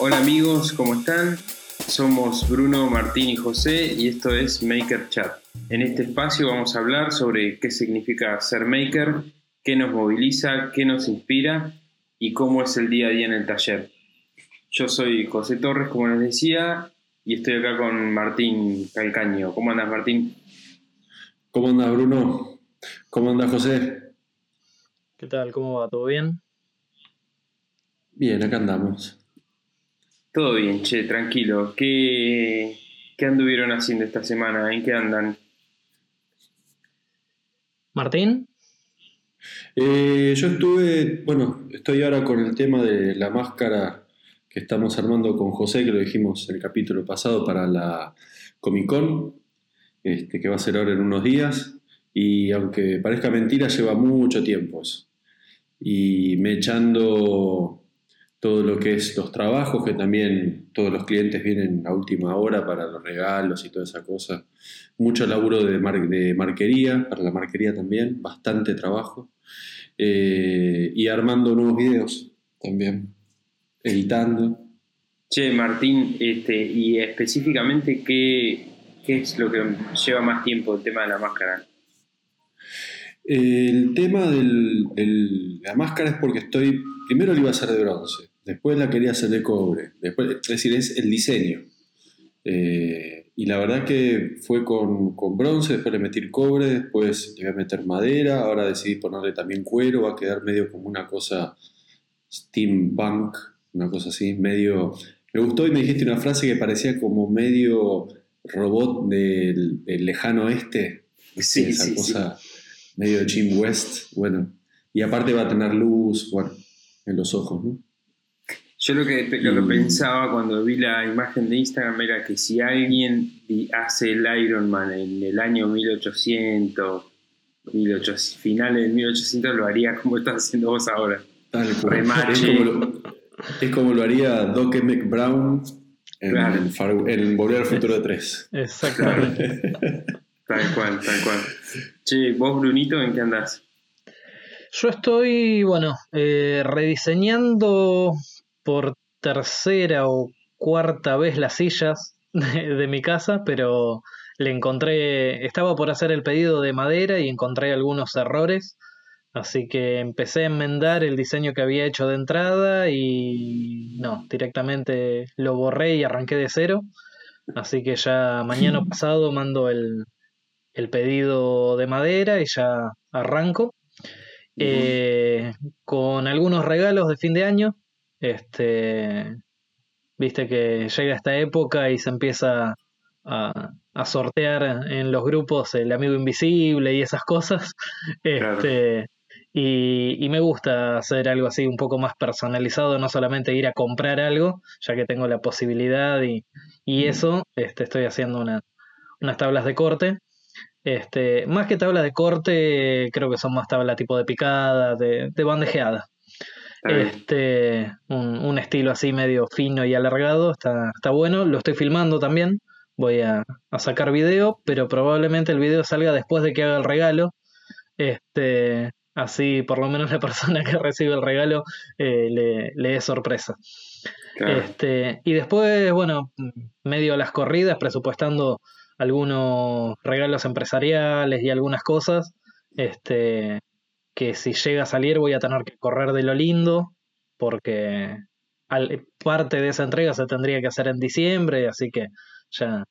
Hola amigos, ¿cómo están? Somos Bruno, Martín y José y esto es Maker Chat. En este espacio vamos a hablar sobre qué significa ser maker, qué nos moviliza, qué nos inspira y cómo es el día a día en el taller. Yo soy José Torres, como les decía, y estoy acá con Martín Calcaño. ¿Cómo andas, Martín? ¿Cómo andas, Bruno? ¿Cómo andas, José? ¿Qué tal? ¿Cómo va? ¿Todo bien? Bien, acá andamos. Todo bien, che, tranquilo. ¿Qué, qué anduvieron haciendo esta semana? ¿En qué andan? ¿Martín? Eh, yo estuve, bueno, estoy ahora con el tema de la máscara que estamos armando con José, que lo dijimos en el capítulo pasado para la Comic Con, este, que va a ser ahora en unos días. Y aunque parezca mentira, lleva mucho tiempo eso. Y me echando todo lo que es los trabajos, que también todos los clientes vienen a última hora para los regalos y toda esa cosa. Mucho laburo de, de marquería, para la marquería también, bastante trabajo. Eh, y armando nuevos videos también, editando. Che, Martín, este, y específicamente, ¿qué, ¿qué es lo que lleva más tiempo el tema de la máscara? El tema de la máscara es porque estoy, primero lo iba a hacer de bronce, después la quería hacer de cobre, después, es decir, es el diseño. Eh, y la verdad que fue con, con, bronce, después le metí cobre, después le voy a meter madera, ahora decidí ponerle también cuero, va a quedar medio como una cosa steampunk, una cosa así, medio... Me gustó y me dijiste una frase que parecía como medio robot del, del lejano oeste. Sí, esa sí, cosa medio de Jim West, bueno. Y aparte va a tener luz, bueno, en los ojos, ¿no? Yo lo que, lo que pensaba cuando vi la imagen de Instagram era que si alguien hace el Iron Man en el año 1800, 1800 finales del 1800, lo haría como estás haciendo vos ahora. Tal cual. Es como, lo, es como lo haría Doc McBrown en, Claro. en Far- en Volver al Futuro de 3. Exactamente. Tal cual, tal cual. Che, vos, Brunito, ¿en qué andás? Yo estoy, bueno, eh, rediseñando por tercera o cuarta vez las sillas de, de mi casa, pero le encontré, estaba por hacer el pedido de madera y encontré algunos errores, así que empecé a enmendar el diseño que había hecho de entrada y no, directamente lo borré y arranqué de cero, así que ya mañana pasado mando el, el pedido de madera y ya arranco. Eh, con algunos regalos de fin de año. Este, viste que llega esta época y se empieza a, a sortear en los grupos el amigo invisible y esas cosas. Claro. Este, y, y me gusta hacer algo así un poco más personalizado, no solamente ir a comprar algo, ya que tengo la posibilidad y, y eso, este, estoy haciendo una- unas tablas de corte. Este, más que tablas de corte, creo que son más tablas tipo de picada, de, de bandejeada. Este, un, un estilo así medio fino y alargado, está, está bueno. Lo estoy filmando también. Voy a, a sacar video, pero probablemente el video salga después de que haga el regalo. Este, así por lo menos la persona que recibe el regalo eh, le, le es sorpresa. Claro. Este, y después, bueno, medio a las corridas, presupuestando algunos regalos empresariales y algunas cosas, este, que si llega a salir voy a tener que correr de lo lindo, porque al- parte de esa entrega se tendría que hacer en diciembre, así que ya,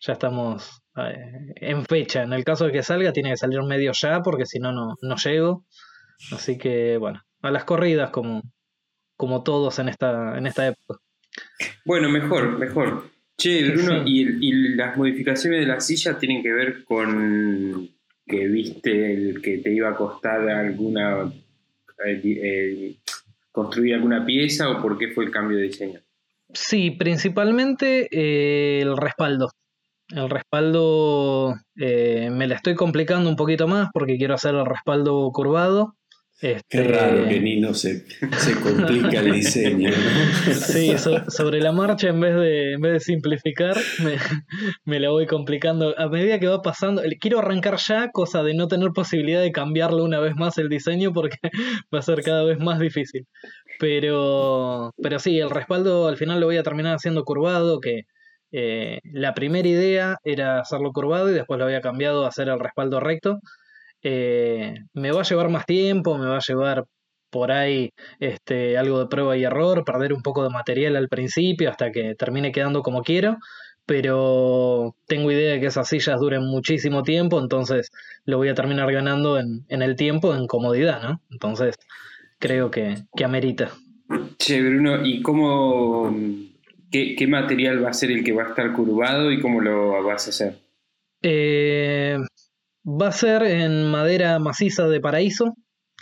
ya estamos eh, en fecha. En el caso de que salga, tiene que salir medio ya, porque si no, no, llego. Así que, bueno, a las corridas como, como todos en esta, en esta época. Bueno, mejor, mejor. Che, Bruno, Sí. y, y las modificaciones de la silla tienen que ver con que viste el que te iba a costar alguna eh, eh, construir alguna pieza o por qué fue el cambio de diseño. Sí, principalmente eh, el respaldo. El respaldo me la estoy complicando un poquito más porque quiero hacer el respaldo curvado. Qué Este, raro que Nino se, se complica el diseño, ¿no? Sí, so- sobre la marcha en vez de, en vez de simplificar, me, me la voy complicando. A medida que va pasando, quiero arrancar ya, cosa de no tener posibilidad de cambiarlo una vez más el diseño porque va a ser cada vez más difícil. Pero, pero sí, el respaldo al final lo voy a terminar haciendo curvado, que eh, la primera idea era hacerlo curvado y después lo había cambiado a hacer el respaldo recto. Eh, me va a llevar más tiempo, me va a llevar por ahí este, algo de prueba y error, perder un poco de material al principio hasta que termine quedando como quiero, pero tengo idea de que esas sillas duren muchísimo tiempo, entonces lo voy a terminar ganando en, el tiempo, en comodidad, ¿no? Entonces creo que, que amerita. Che, Bruno, ¿y cómo, qué, material va a ser el que va a estar curvado y cómo lo vas a hacer? Eh, va a ser en madera maciza de paraíso,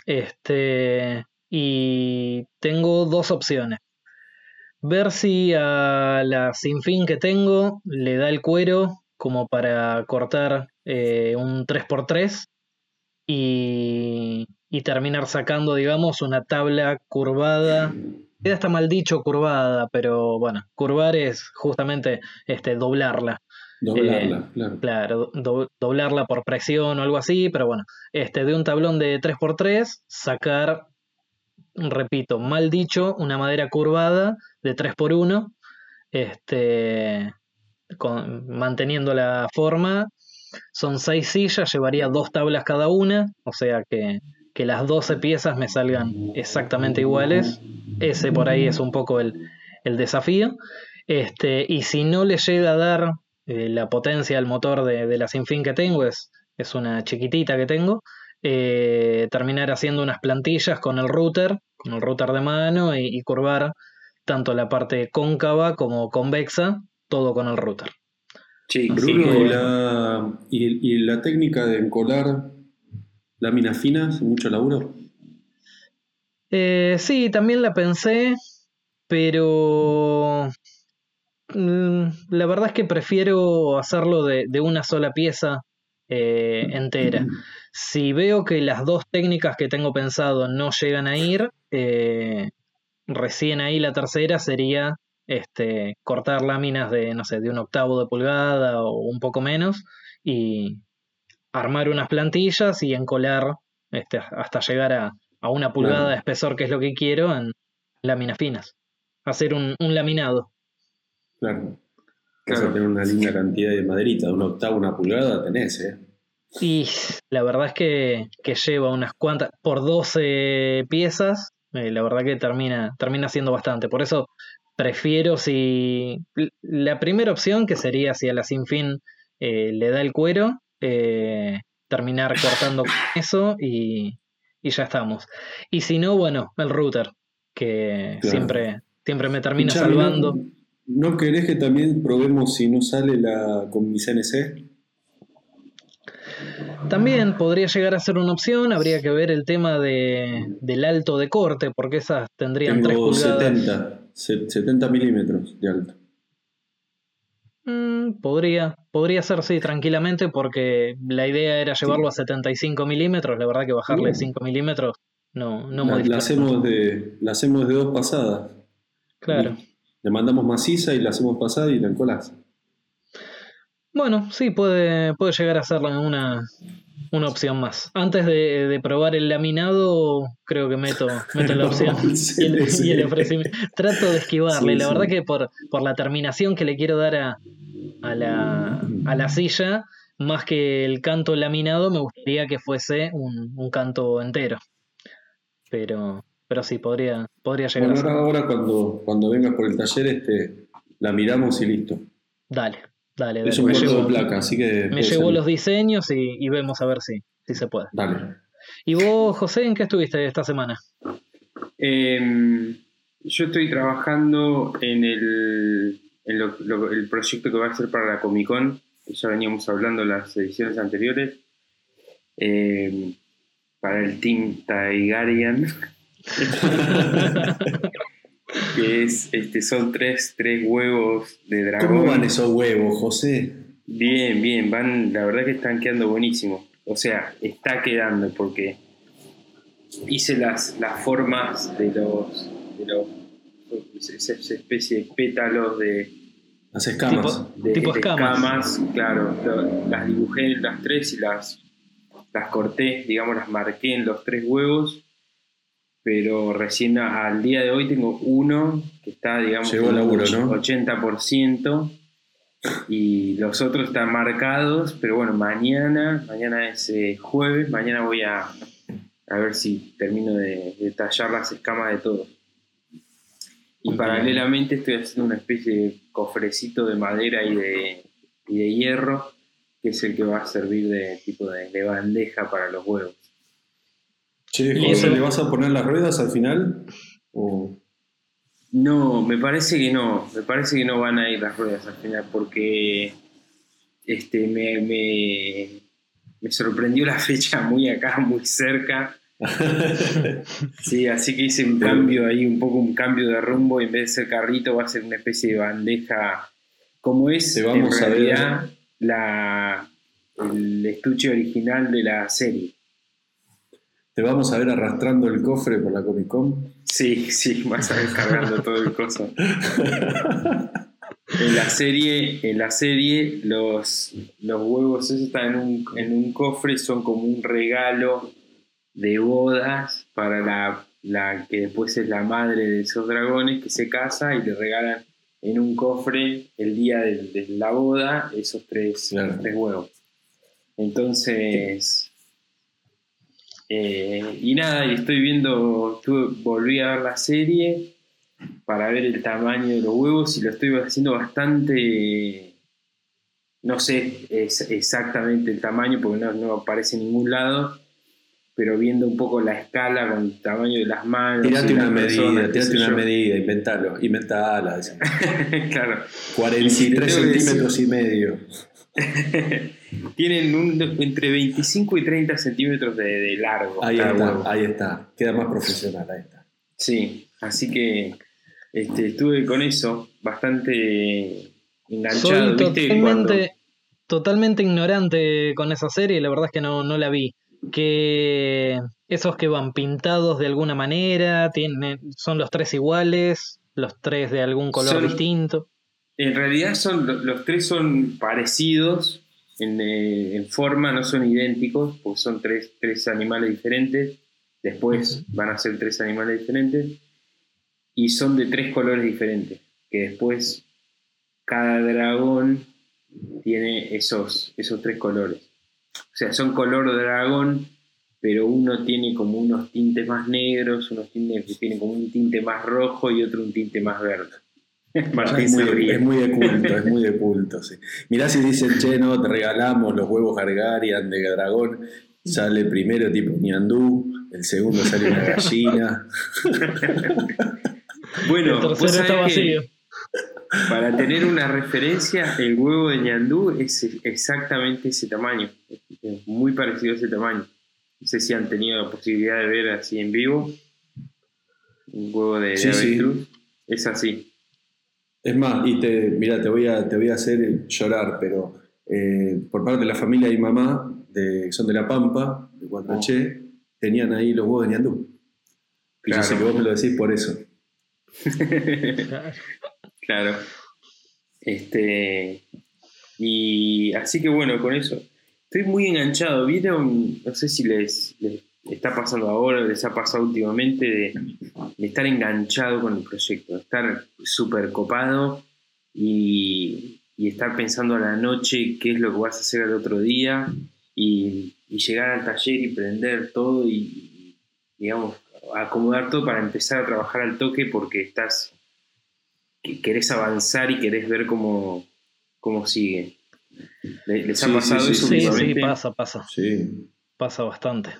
este, y tengo dos opciones. Ver si a la sinfín que tengo le da el cuero como para cortar eh, un 3x3 y, y, terminar sacando, digamos, una tabla curvada. Queda está mal dicho curvada, pero bueno, curvar es justamente este, doblarla. Doblarla, eh, claro. doblarla por presión o algo así, pero bueno, este, de un tablón de 3x3, sacar, repito, mal dicho, una madera curvada de 3x1, este, manteniendo la forma. Son seis sillas, llevaría dos tablas cada una, o sea que, que las 12 piezas me salgan exactamente iguales. Ese por ahí es un poco el, el desafío. Este, y si no le llega a dar eh, la potencia del motor de, la Sinfín que tengo es, es una chiquitita que tengo. Eh, terminar haciendo unas plantillas con el router, con el router de mano y, curvar tanto la parte cóncava como convexa, todo con el router. Sí, Bruno, y, la, y, la técnica de encolar láminas finas, mucho laburo. Eh, sí, también la pensé, pero la verdad es que prefiero hacerlo de, una sola pieza eh, entera. Si veo que las dos técnicas que tengo pensado no llegan a ir, eh, recién ahí la tercera sería este, cortar láminas de, no sé, de un octavo de pulgada o un poco menos y armar unas plantillas y encolar este, hasta llegar a, una pulgada de espesor, que es lo que quiero, en láminas finas. Hacer un laminado. Claro. Vas a tener una linda cantidad de maderita, de una octava, una pulgada tenés, ¿eh? Y la verdad es que, lleva unas cuantas, por 12 piezas, eh, la verdad que termina, termina siendo bastante. Por eso prefiero si la primera opción, que sería si a la Sinfín eh, le da el cuero, eh, terminar cortando eso y, y, ya estamos. Y si no, bueno, el router, que siempre, siempre me termina salvando. ¿No querés que también probemos si no sale la con mi CNC? También podría llegar a ser una opción, habría que ver el tema de, del alto de corte, porque esas tendrían Tengo 70, 70 milímetros de alto. Mm, podría, podría ser, sí, tranquilamente, porque la idea era llevarlo a 75 milímetros, la verdad que bajarle 5 milímetros no, no la, la, hacemos de, la hacemos de dos pasadas. Claro. Le mandamos maciza y la hacemos pasada y la encolás. Bueno, sí, puede, puede llegar a ser una, una opción más. Antes de, probar el laminado, creo que meto, meto la opción y, el, ofrecimiento. Trato de esquivarle. la verdad que por, por la terminación que le quiero dar a, a, la, a la silla, más que el canto laminado, me gustaría que fuese un, un canto entero. Pero, pero sí, podría, podría llegar bueno, ahora, cuando, cuando vengas por el taller, este, la miramos y listo. Dale, dale. dale. Es un de placa, así que. Me llevo los diseños y, vemos a ver si, si se puede. Dale. ¿Y vos, José, en qué estuviste esta semana? Em, yo estoy trabajando en el, en el proyecto que va a ser para la Comic Con, que ya veníamos hablando en las ediciones anteriores, em, para el Team Tigarian. que es, este, son tres, tres huevos de dragón. ¿Cómo van esos huevos, José? Bien, bien, van, la verdad que están quedando buenísimos. O sea, está quedando porque hice las, las formas de los, de los esa especie de pétalos de las escamas de, tipo escamas. claro las dibujé en las tres y las las corté digamos las marqué en los tres huevos pero recién al día de hoy tengo uno que está, digamos, Llegó el laburo, ¿no? 80% y los otros están marcados, pero bueno, mañana, mañana es eh, jueves, mañana voy a, a ver si termino de, de tallar las escamas de todos. Y paralelamente estoy haciendo una especie de cofrecito de madera y de, y de hierro, que es el que va a servir de tipo de, de bandeja para los huevos. Che, eso- ¿le vas a poner las ruedas al final? ¿O- No, me parece que no, me parece que no van a ir las ruedas al final, porque este, me, me, me sorprendió la fecha muy acá, muy cerca. Sí, así que hice un cambio ahí, un poco un cambio de rumbo, y en vez de ser carrito va a ser una especie de bandeja, como es Te vamos en a ver. realidad la, el estuche original de la serie. ¿Te vamos a ver arrastrando el cofre por la Comic Con? Sí, sí, vas a ver cargando todo el coso. En la serie, en la serie los, los huevos esos están en un, en un cofre, son como un regalo de bodas para la, la que después es la madre de esos dragones que se casa y le regalan en un cofre el día de, de la boda esos tres, Claro. tres huevos. Entonces, eh, y nada, y estoy viendo, tuve- volví a ver la serie para ver el tamaño de los huevos y lo estoy haciendo bastante, no sé es- exactamente el tamaño porque no, no aparece en ningún lado, pero viendo un poco la escala con el tamaño de las manos. Tirate una personas, medida, tirate una yo. medida, inventalo, inventala. claro. 43 tengo que centímetros y medio. Tienen un- entre 25 y 30 centímetros de, de largo. Ahí está, huevo. ahí está. Queda más profesional, ahí está. Sí, así que este, estuve con eso bastante enganchado. Soy totalmente, totalmente ignorante con esa serie, la verdad es que no, no la vi. Que esos que van pintados de alguna manera, tienen, son los tres iguales, los tres de algún color Son- distinto. En realidad son lo- los tres son parecidos en, eh, en forma, no son idénticos, porque son tres, tres animales diferentes. Después van a ser tres animales diferentes. Y son de tres colores diferentes. Que después cada dragón tiene esos, esos tres colores. O sea, son color dragón, pero uno tiene como unos tintes más negros, unos tintes que tienen como un tinte más rojo y otro un tinte más verde. Martín es, muy se de, ríe. es muy de culto, es muy de culto, sí. Mirá si dicen, che, no, te regalamos los huevos Gargarian de dragón. Sale primero tipo ñandú, el segundo sale una gallina. Bueno, el vos tercero está vacío. para tener una referencia, el huevo de ñandú es exactamente ese tamaño. Es muy parecido a ese tamaño. No sé si han tenido la posibilidad de ver así en vivo. Un huevo de, de Sí. Es así. Es más, y te, mira, te voy a, te voy a hacer llorar, pero eh, por parte de la familia mi mamá, de, que son de La Pampa, de Guatraché, tenían ahí los huevos de ñandú. Y yo Claro. sé que vos me lo decís por eso. Claro. Este. Y así que bueno, con eso. Estoy muy enganchado. ¿Vieron? No sé si les, les está pasando ahora, les ha pasado últimamente de, de estar enganchado con el proyecto, de estar súper copado y, y estar pensando a la noche qué es lo que vas a hacer al otro día y, y llegar al taller y prender todo y, digamos, acomodar todo para empezar a trabajar al toque porque estás que querés avanzar y querés ver cómo, cómo sigue. ¿Le- ¿Les ha Sí, pasado sí, eso Sí, sí, últimamente? pasa, pasa, Sí. pasa bastante.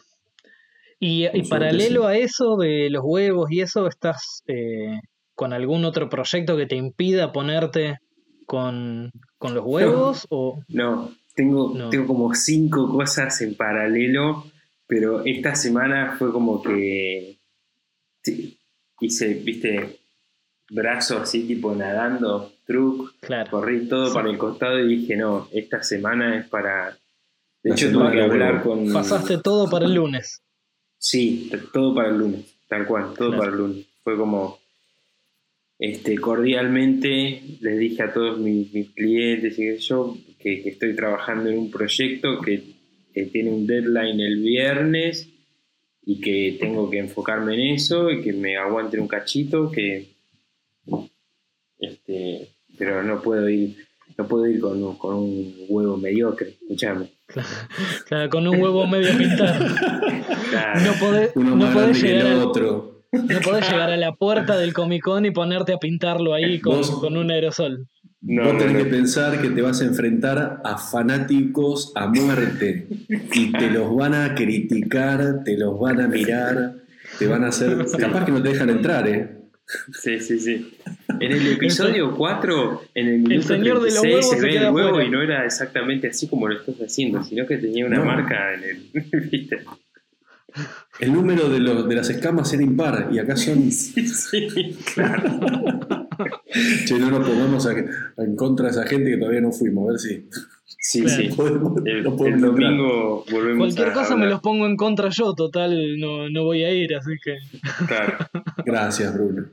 Y, y paralelo sí. a eso de los huevos y eso, ¿estás eh, con algún otro proyecto que te impida ponerte con, con los huevos? O No, tengo, No. tengo como cinco cosas en paralelo, pero esta semana fue como que sí, hice, viste, brazo así tipo nadando, truc, claro, corrí todo Sí. para el costado y dije, no, esta semana es para... De La hecho, tuve que hablar con... pasaste todo para el lunes. Sí, todo para el lunes, tal cual, todo Claro. para el lunes. Fue como, este, cordialmente les dije a todos mis, mis clientes y yo que, que estoy trabajando en un proyecto que, que tiene un deadline el viernes y que tengo que enfocarme en eso y que me aguante un cachito, que este, pero no puedo ir, no puedo ir con, un- con un huevo mediocre, escuchame. Claro, con un huevo medio pintado. Claro. No podés, Uno no más podés grande que llegar el al- otro. no podés llegar a la puerta del Comic Con y ponerte a pintarlo ahí con, Vos- con un aerosol. No, Vos no, tenés no. que pensar que te vas a enfrentar a fanáticos a muerte y te los van a criticar, te los van a mirar, te van a hacer. Capaz que no te dejan entrar, ¿eh? Sí, sí, sí. En el episodio 4, en el minuto señor de los 36, huevos se se ve el huevo y no era exactamente así como lo estás haciendo, sino que tenía una No. marca en el. ¿Viste? El número de, los, de las escamas era impar y acá son. Sí, sí, claro. Che, no nos pongamos a- en contra de esa gente que todavía no fuimos, a ver si. Sí, Claro. sí. podemos- El, no el domingo volvemos Cualquier a cosa me los pongo en contra yo, total, no, no voy a ir, así que. Claro. Gracias, Bruno.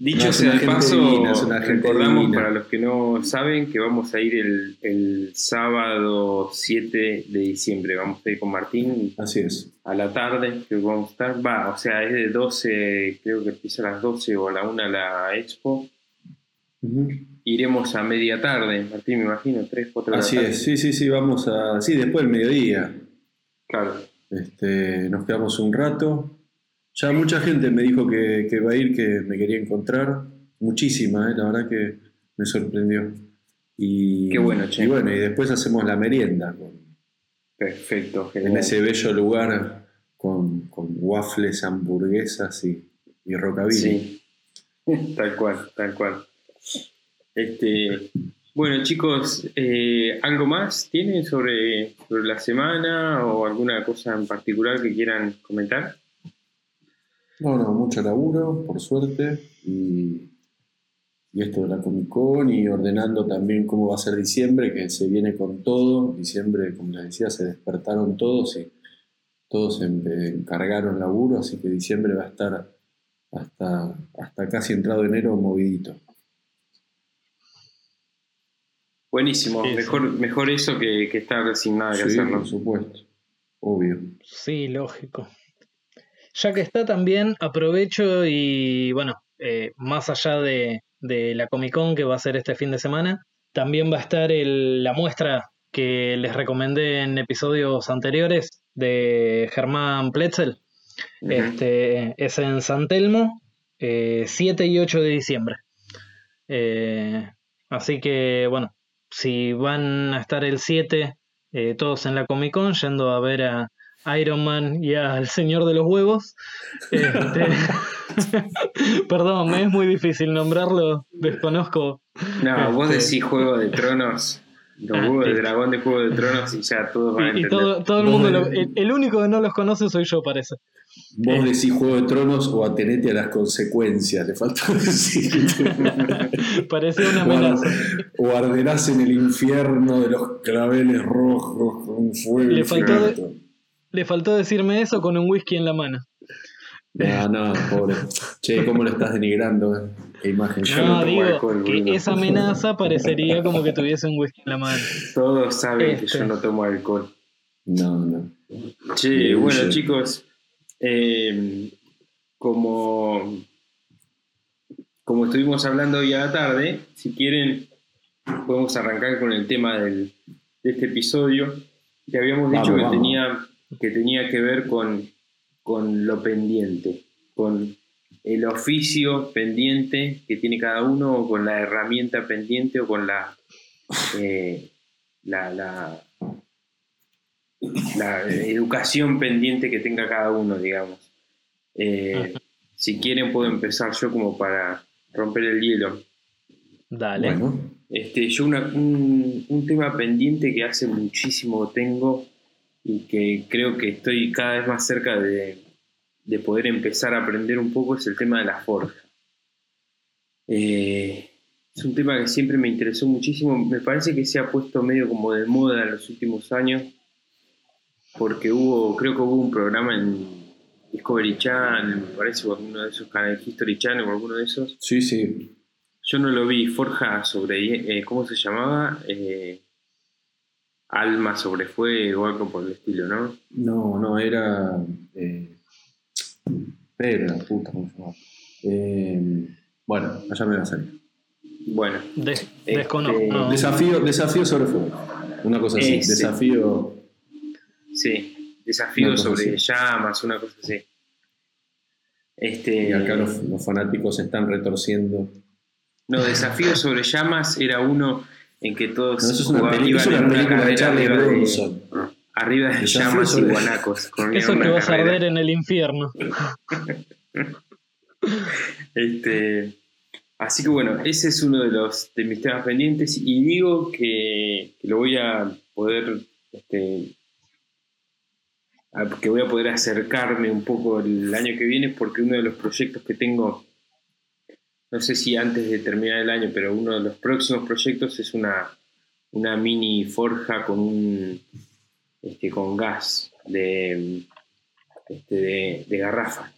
Dicho No, sea de paso, divina, recordamos divina. para los que no saben que vamos a ir el, el sábado 7 de diciembre. Vamos a ir con Martín Así es. a la tarde, que vamos a estar. Va, o sea, es de 12, creo que empieza a las 12 o a la 1 la expo. Iremos a media tarde, Martín, me imagino, 3, 4 de la Así tarde. es, sí, sí, sí, vamos a. Sí, después del mediodía. Claro. Este, nos quedamos un rato. Ya mucha gente me dijo que, que va a ir, que me quería encontrar. Muchísima, ¿eh? la verdad que me sorprendió. Y, Qué bueno, che. Y bueno, y después hacemos la merienda con- Perfecto, en ese bello lugar con, con waffles, hamburguesas y, y rockabilly. Sí, tal cual, tal cual. Este, bueno, chicos, eh, ¿algo más tienen sobre, sobre la semana o alguna cosa en particular que quieran comentar? No, no, mucho laburo, por suerte. Y, y esto de la Comic Con y ordenando también cómo va a ser diciembre, que se viene con todo. Diciembre, como les decía, se despertaron todos y todos se encargaron laburo, así que diciembre va a estar hasta, hasta casi entrado enero movidito. Buenísimo, Sí, sí. mejor, mejor eso que, que estar sin nada que Sí, hacer, ¿no? por supuesto, obvio. Sí, lógico. Ya que está también, aprovecho y bueno, eh, más allá de, de la Comic Con que va a ser este fin de semana, también va a estar el- la muestra que les recomendé en episodios anteriores de Germán Pletzel. Este, es en San Telmo, eh, 7 y 8 de diciembre. Eh, así que, bueno, si van a estar el 7 eh, todos en la Comic Con yendo a ver a Iron Man y al Señor de los Huevos, este, perdón, me es muy difícil nombrarlo, desconozco. No, vos Este- decís Juego de Tronos, los Ah, huevos de listo. dragón de Juego de Tronos y ya todos van a Y, y entender. todo, todo el mundo, de- lo- el, el único que no los conoce soy yo, parece. Vos decís Juego de Tronos o atenete a las consecuencias, le falta decir. Parecía una O ar- amenaza. O arderás en el infierno de los claveles rojos con fuego. Le faltó de-. Le faltó decirme eso con un whisky en la mano. No, no, pobre. Che, ¿cómo lo estás denigrando? eh? Qué imagen. Yo no digo alcohol, que esa amenaza parecería como que tuviese un whisky en la mano. Todos saben que Este. yo no tomo alcohol. No, no. Che, bueno chicos, eh, como, como estuvimos hablando hoy a la tarde, si quieren podemos arrancar con el tema del- de este episodio, que habíamos dicho Vamos, que, vamos. Tenía, que tenía que ver con, con lo pendiente, con el oficio pendiente que tiene cada uno, o con la herramienta pendiente, o con la, eh, la, la, la educación pendiente que tenga cada uno, digamos. Eh, si quieren puedo empezar yo como para romper el hielo. Dale. Bueno, Este, yo una- un, un tema pendiente que hace muchísimo tengo y que creo que estoy cada vez más cerca de, de poder empezar a aprender un poco es el tema de la forja. Eh, es un tema que siempre me interesó muchísimo. Me parece que se ha puesto medio como de moda en los últimos años porque hubo, creo que hubo un programa en Discovery Channel, me parece, o alguno de esos canales, History Channel o alguno de esos, sí, sí. yo no lo vi, Forja sobre, eh, ¿cómo se llamaba? Eh, Alma sobre fuego algo por el estilo, ¿no? No, no, era. eh, Pero la puta, ¿cómo se llama? Eh, bueno, allá me va a salir. Bueno. Des- Este, desconozco. Desafío, desafío sobre fuego. Una cosa así. Ese. Desafío. Sí, desafío sobre así. llamas, una cosa así. Este, Y acá los, los fanáticos se están retorciendo. No, desafío sobre llamas era uno en que todos No, eso es una, en película de carrera Charlie arriba de, arriba llamas y guanacos. Eso que vas a arder en el infierno. Este, así que bueno, ese es uno de los de mis temas pendientes y digo que, que lo voy a poder este, a- que voy a poder acercarme un poco el año que viene porque uno de los proyectos que tengo no sé si antes de terminar el año pero uno de los próximos proyectos es una una mini forja con un este, con gas de este, de, de garrafa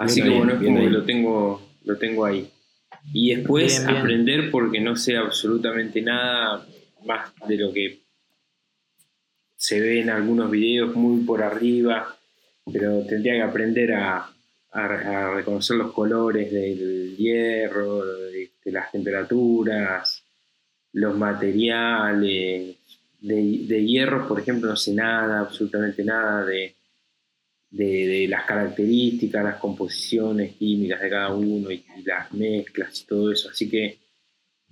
Así Bien que bueno, es como que lo tengo, lo tengo ahí. Y después Bien, bien. aprender porque no sé absolutamente nada más de lo que se ve en algunos videos muy por arriba, pero tendría que aprender a, a- a reconocer los colores del hierro, de, de las temperaturas, los materiales. De, de hierros, por ejemplo, no sé nada, absolutamente nada de, de, de las características, las composiciones químicas de cada uno y, y las mezclas y todo eso. Así que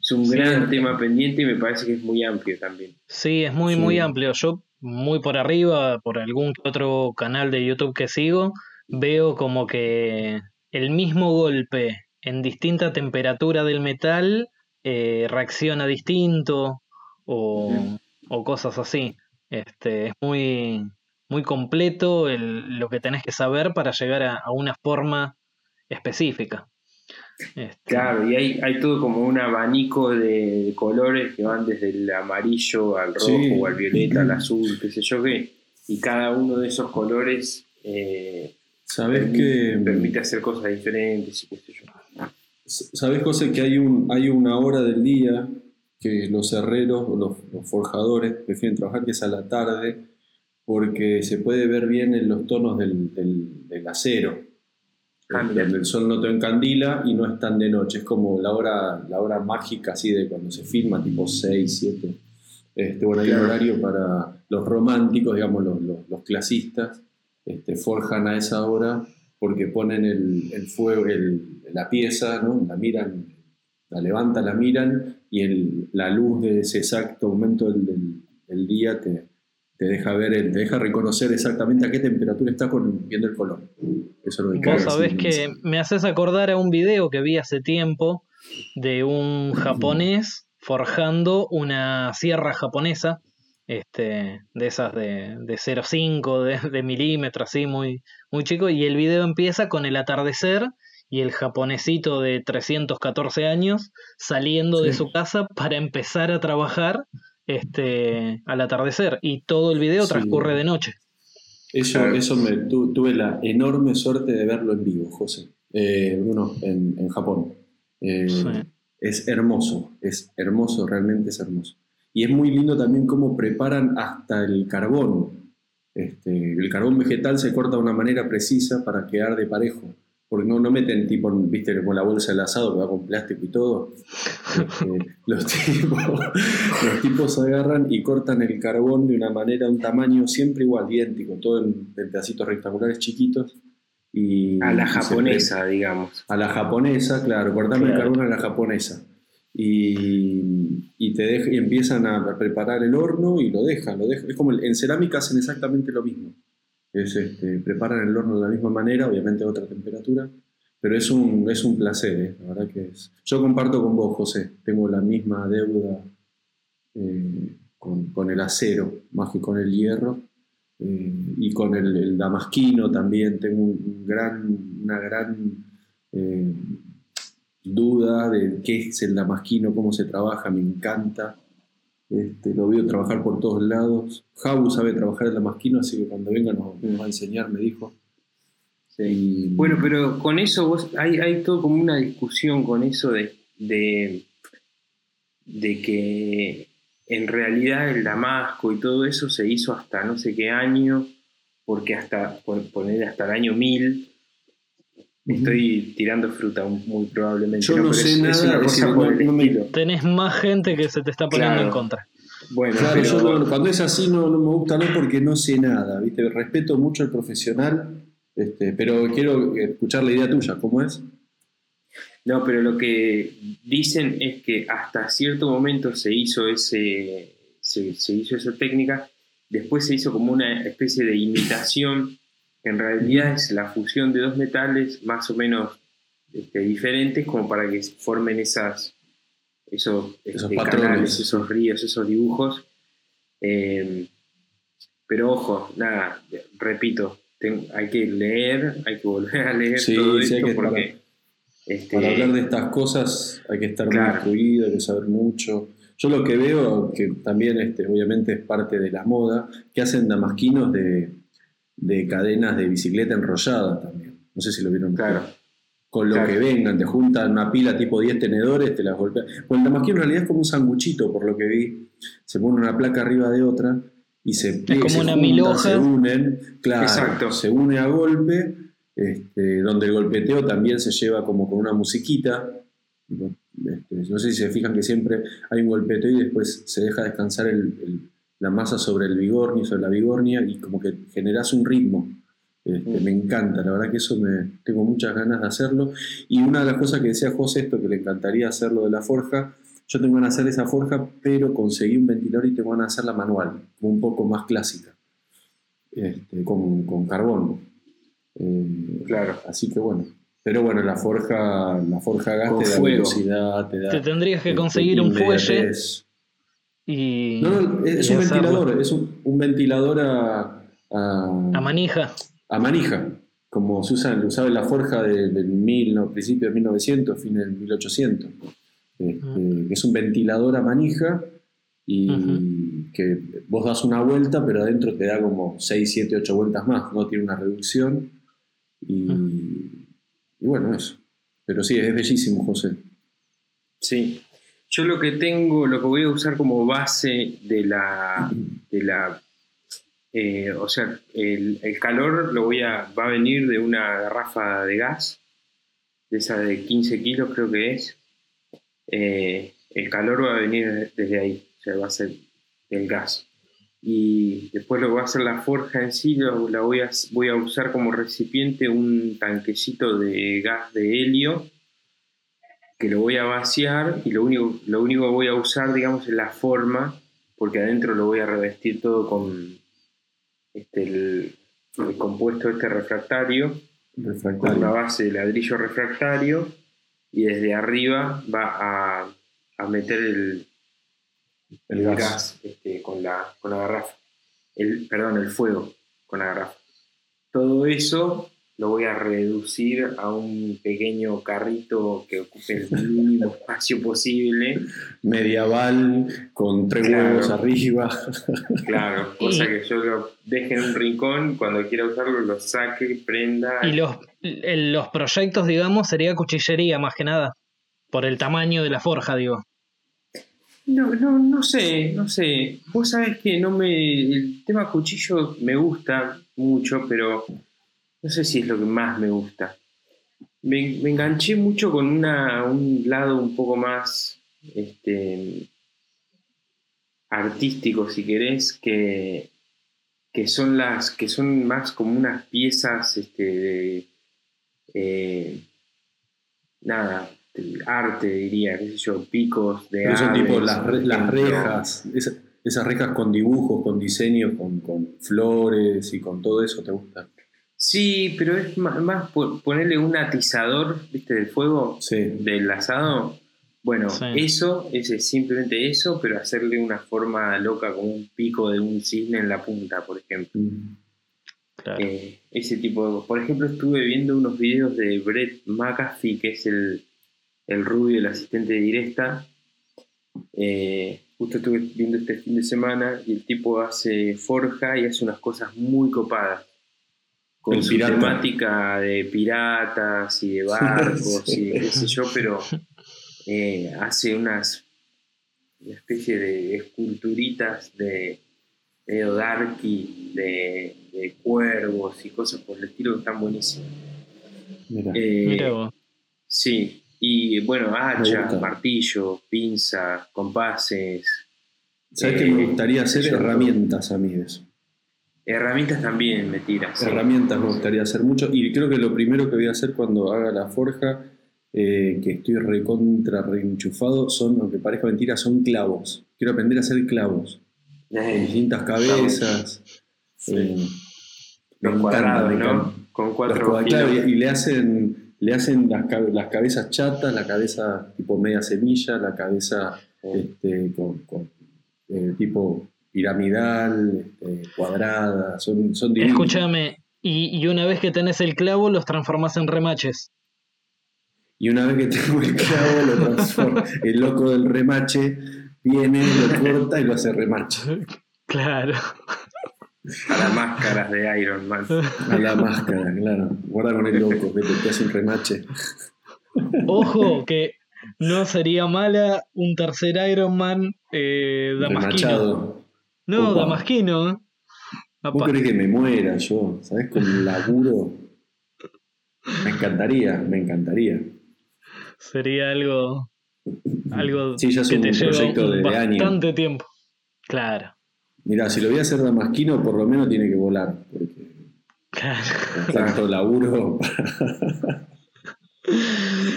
es un Sí. gran tema pendiente y me parece que es muy amplio también. Sí, es muy, Sí. muy amplio. Yo, muy por arriba, por algún otro canal de YouTube que sigo, veo como que el mismo golpe en distinta temperatura del metal eh, reacciona distinto o, o cosas así. Este, es muy, muy completo el- lo que tenés que saber para llegar a, a una forma específica. Este, Claro, y hay, hay todo como un abanico de colores que van desde el amarillo al rojo Sí. o al violeta, al azul, qué sé yo qué. Y cada uno de esos colores eh, ¿Sabes permite, que permite hacer cosas diferentes y qué sé yo. ¿Sabes, José, que hay, un, hay una hora del día que los herreros o los, los forjadores prefieren trabajar, que es a la tarde, porque se puede ver bien en los tonos del, del- del acero, Ah, donde mira. el sol no te encandila y no es tan de noche. Es como la hora, la hora mágica así de cuando se filma, tipo 6, 7. Este, bueno, hay un horario para los románticos, digamos, los, los- los clasistas, este, forjan a esa hora porque ponen el, el fuego, el- la pieza, ¿no? la miran, la levantan, la miran y el- la luz de ese exacto momento del, día te, te deja ver, el- te deja reconocer exactamente a qué temperatura está con, viendo el color. Eso es lo que Vos sabés que me haces acordar a un video que vi hace tiempo de un japonés forjando una sierra japonesa, este, de esas de, de 0,5, de, de milímetro, así muy, muy chico, y el video empieza con el atardecer y el japonesito de 314 años saliendo de su casa para empezar a trabajar este, al atardecer, y todo el video Sí. transcurre de noche. Eso, eso me, tu- tuve la enorme suerte de verlo en vivo, José. Eh, Bruno, en, en Japón. Eh, Sí. Es hermoso, es hermoso, realmente es hermoso. Y es muy lindo también cómo preparan hasta el carbón. Este, el carbón vegetal se corta de una manera precisa para quedar de parejo. Porque no, no meten tipo, viste, como la bolsa del asado que va con plástico y todo. Este, los, tipos, los tipos agarran y cortan el carbón de una manera, un tamaño siempre igual, idéntico, todo en, en pedacitos rectangulares chiquitos. Y, A la japonesa, digamos. a la japonesa, claro, cortame el carbón a la japonesa. Y, y te dej- y empiezan a preparar el horno y lo dejan, lo dejan. Es como en cerámica hacen exactamente lo mismo. Es, este, preparan el horno de la misma manera, obviamente a otra temperatura, pero es un, es un placer, ¿eh? la verdad que es. Yo comparto con vos, José, tengo la misma deuda eh, con, con el acero, más que con el hierro. Eh, y con el, damasquino también tengo gran, una gran eh, duda de qué es el damasquino, cómo se trabaja, me encanta. Este, lo veo trabajar por todos lados. Jabu sabe trabajar el damasquino, así que cuando venga nos, va a enseñar, me dijo. Bueno, pero con eso vos, hay, hay todo como una discusión con eso de, de, de que en realidad el damasco y todo eso se hizo hasta no sé qué año porque hasta, poner hasta el año 1000, estoy tirando fruta muy probablemente. Yo no, sé nada, Tenés más gente que se te está poniendo en contra. Bueno, cuando es así no, no, me gusta, no porque no sé nada, ¿viste? Respeto mucho al profesional, este, pero quiero escuchar la idea tuya, ¿cómo es? No, pero lo que dicen es que hasta cierto momento se hizo ese, se, hizo esa técnica, después se hizo como una especie de imitación, en realidad es la fusión de dos metales más o menos este, diferentes, como para que formen esas, esos, esos este, canales, esos ríos, esos dibujos. Eh, pero ojo, nada, repito, hay que leer, hay que volver a leer todo esto porque este, Para hablar de estas cosas hay que estar muy instruido, hay que saber mucho. Yo lo que veo, que también este, obviamente es parte de la moda, que hacen damasquinos de, cadenas de bicicleta enrollada también. No sé si lo vieron. Claro. Con lo que vengan, te juntan una pila tipo 10 tenedores, te las golpean. Bueno, el damasquino en realidad es como un sanguchito, por lo que vi. Se pone una placa arriba de otra y se, es como una se unen, claro, se une a golpe este, donde el golpeteo también se lleva como con una musiquita. Este, no sé si se fijan que siempre hay un golpeteo y después se deja descansar la masa sobre el bigornio, sobre la bigornia y como que generas un ritmo. Este, me encanta, la verdad que eso me tengo muchas ganas de hacerlo. Y una de las cosas que decía José, esto que le encantaría hacerlo de la forja, yo tengo ganas de hacer esa forja, pero conseguí un ventilador y tengo ganas de hacerla manual, como un poco más clásica, con, con carbón. Eh, claro. Así que bueno. Pero bueno, la forja, la forja gas te da velocidad, te da. Te tendrías que conseguir un fuelle. Y, no, no, es, un ventilador, es un, ventilador a, a, manija. A manija, como se usa, usaba en la forja del de mil, no, principio de 1900, fin del 1800. Este, es un ventilador a manija y que vos das una vuelta, pero adentro te da como 6, 7, 8 vueltas más, no tiene una reducción y, bueno, eso. Pero sí, es bellísimo, José. Sí. Yo lo que tengo, lo que voy a usar como base de la. De la eh, o sea, el, calor lo voy a, va a venir de una garrafa de gas, de esa de 15 kilos creo que es. Eh, el calor va a venir desde ahí, o sea, va a ser el gas y después lo que va a hacer la forja en sí, la voy a, voy a usar como recipiente un tanquecito de gas de helio que lo voy a vaciar y lo único, lo único que voy a usar, digamos, es la forma, porque adentro lo voy a revestir todo con este, el, compuesto este refractario, con una base de ladrillo refractario, y desde arriba va a, a meter el, el gas, este, con, la, con la garrafa. El, perdón, el fuego con la garrafa. Todo eso lo voy a reducir a un pequeño carrito que ocupe el mínimo espacio posible. Medieval, con tres huevos arriba. Claro, cosa que yo lo deje en un rincón, cuando quiera usarlo lo saque, prenda. Y los, los proyectos, digamos, sería cuchillería más que nada, por el tamaño de la forja, digo. No, no, no sé, no sé. Vos sabés que no me. El tema cuchillo me gusta mucho, pero no sé si es lo que más me gusta. Me, enganché mucho con una, un lado un poco más este, artístico, si querés, que, que son las. que son más como unas piezas este, de. Eh, nada, arte, diría, qué sé yo, picos de Pero tipo las, rejas, esas, rejas con dibujos, con diseños, con, flores y con todo eso, ¿te gusta? Sí, pero es más, ponerle un atizador, ¿viste? Del fuego, del asado. Bueno, eso, es simplemente eso, pero hacerle una forma loca como un pico de un cisne en la punta, por ejemplo. Mm. Eh, ese tipo de... Por ejemplo, estuve viendo unos videos de Brett McAfee, que es el, el rubio, el asistente directa. Eh, justo estuve viendo este fin de semana y el tipo hace forja y hace unas cosas muy copadas. Con su temática de piratas y de barcos y qué sé yo, pero eh, hace unas una especie de esculturitas de medio darky de, de cuervos y cosas por el estilo que están buenísimas. Mira. Eh, Mira vos. Sí, y bueno, hacha, martillo, pinza, compases, ¿Sabes eh, qué me gustaría hacer? Herramientas a mí de eso. Herramientas también me tiras. sí. Herramientas me gustaría hacer mucho. Y creo que lo primero que voy a hacer cuando haga la forja, eh, que estoy recontra reenchufado, son, aunque parezca mentira, son clavos. Quiero aprender a hacer clavos. Eh, distintas cabezas. Sí. eh, los cuadrados, ¿no? Con cuatro claro, y, y le hacen, le hacen las, cabe- las cabezas chatas, la cabeza tipo media semilla, la cabeza este, con, con, eh, tipo piramidal, este, cuadrada, son, son divinos. Escúchame, y, y una vez que tenés el clavo, los transformás en remaches. Y una vez que tengo el clavo, lo transformo. El loco del remache viene, lo corta y lo hace remache. Claro. A las máscaras de Iron Man. A la máscara, claro. Guarda con el loco, que te hace un remache. Ojo, que no sería mala un tercer Iron Man eh, damasquino. Remachado. No, Opa. damasquino. ¿Vos crees que me muera yo? ¿Sabés? Con el laburo. Me encantaría, me encantaría. Sería algo. Algo Sí, ya es que un te proyecto de- bastante tiempo. Claro. Mirá, si lo voy a hacer damasquino, por lo menos tiene que volar. Porque claro. tanto laburo. Te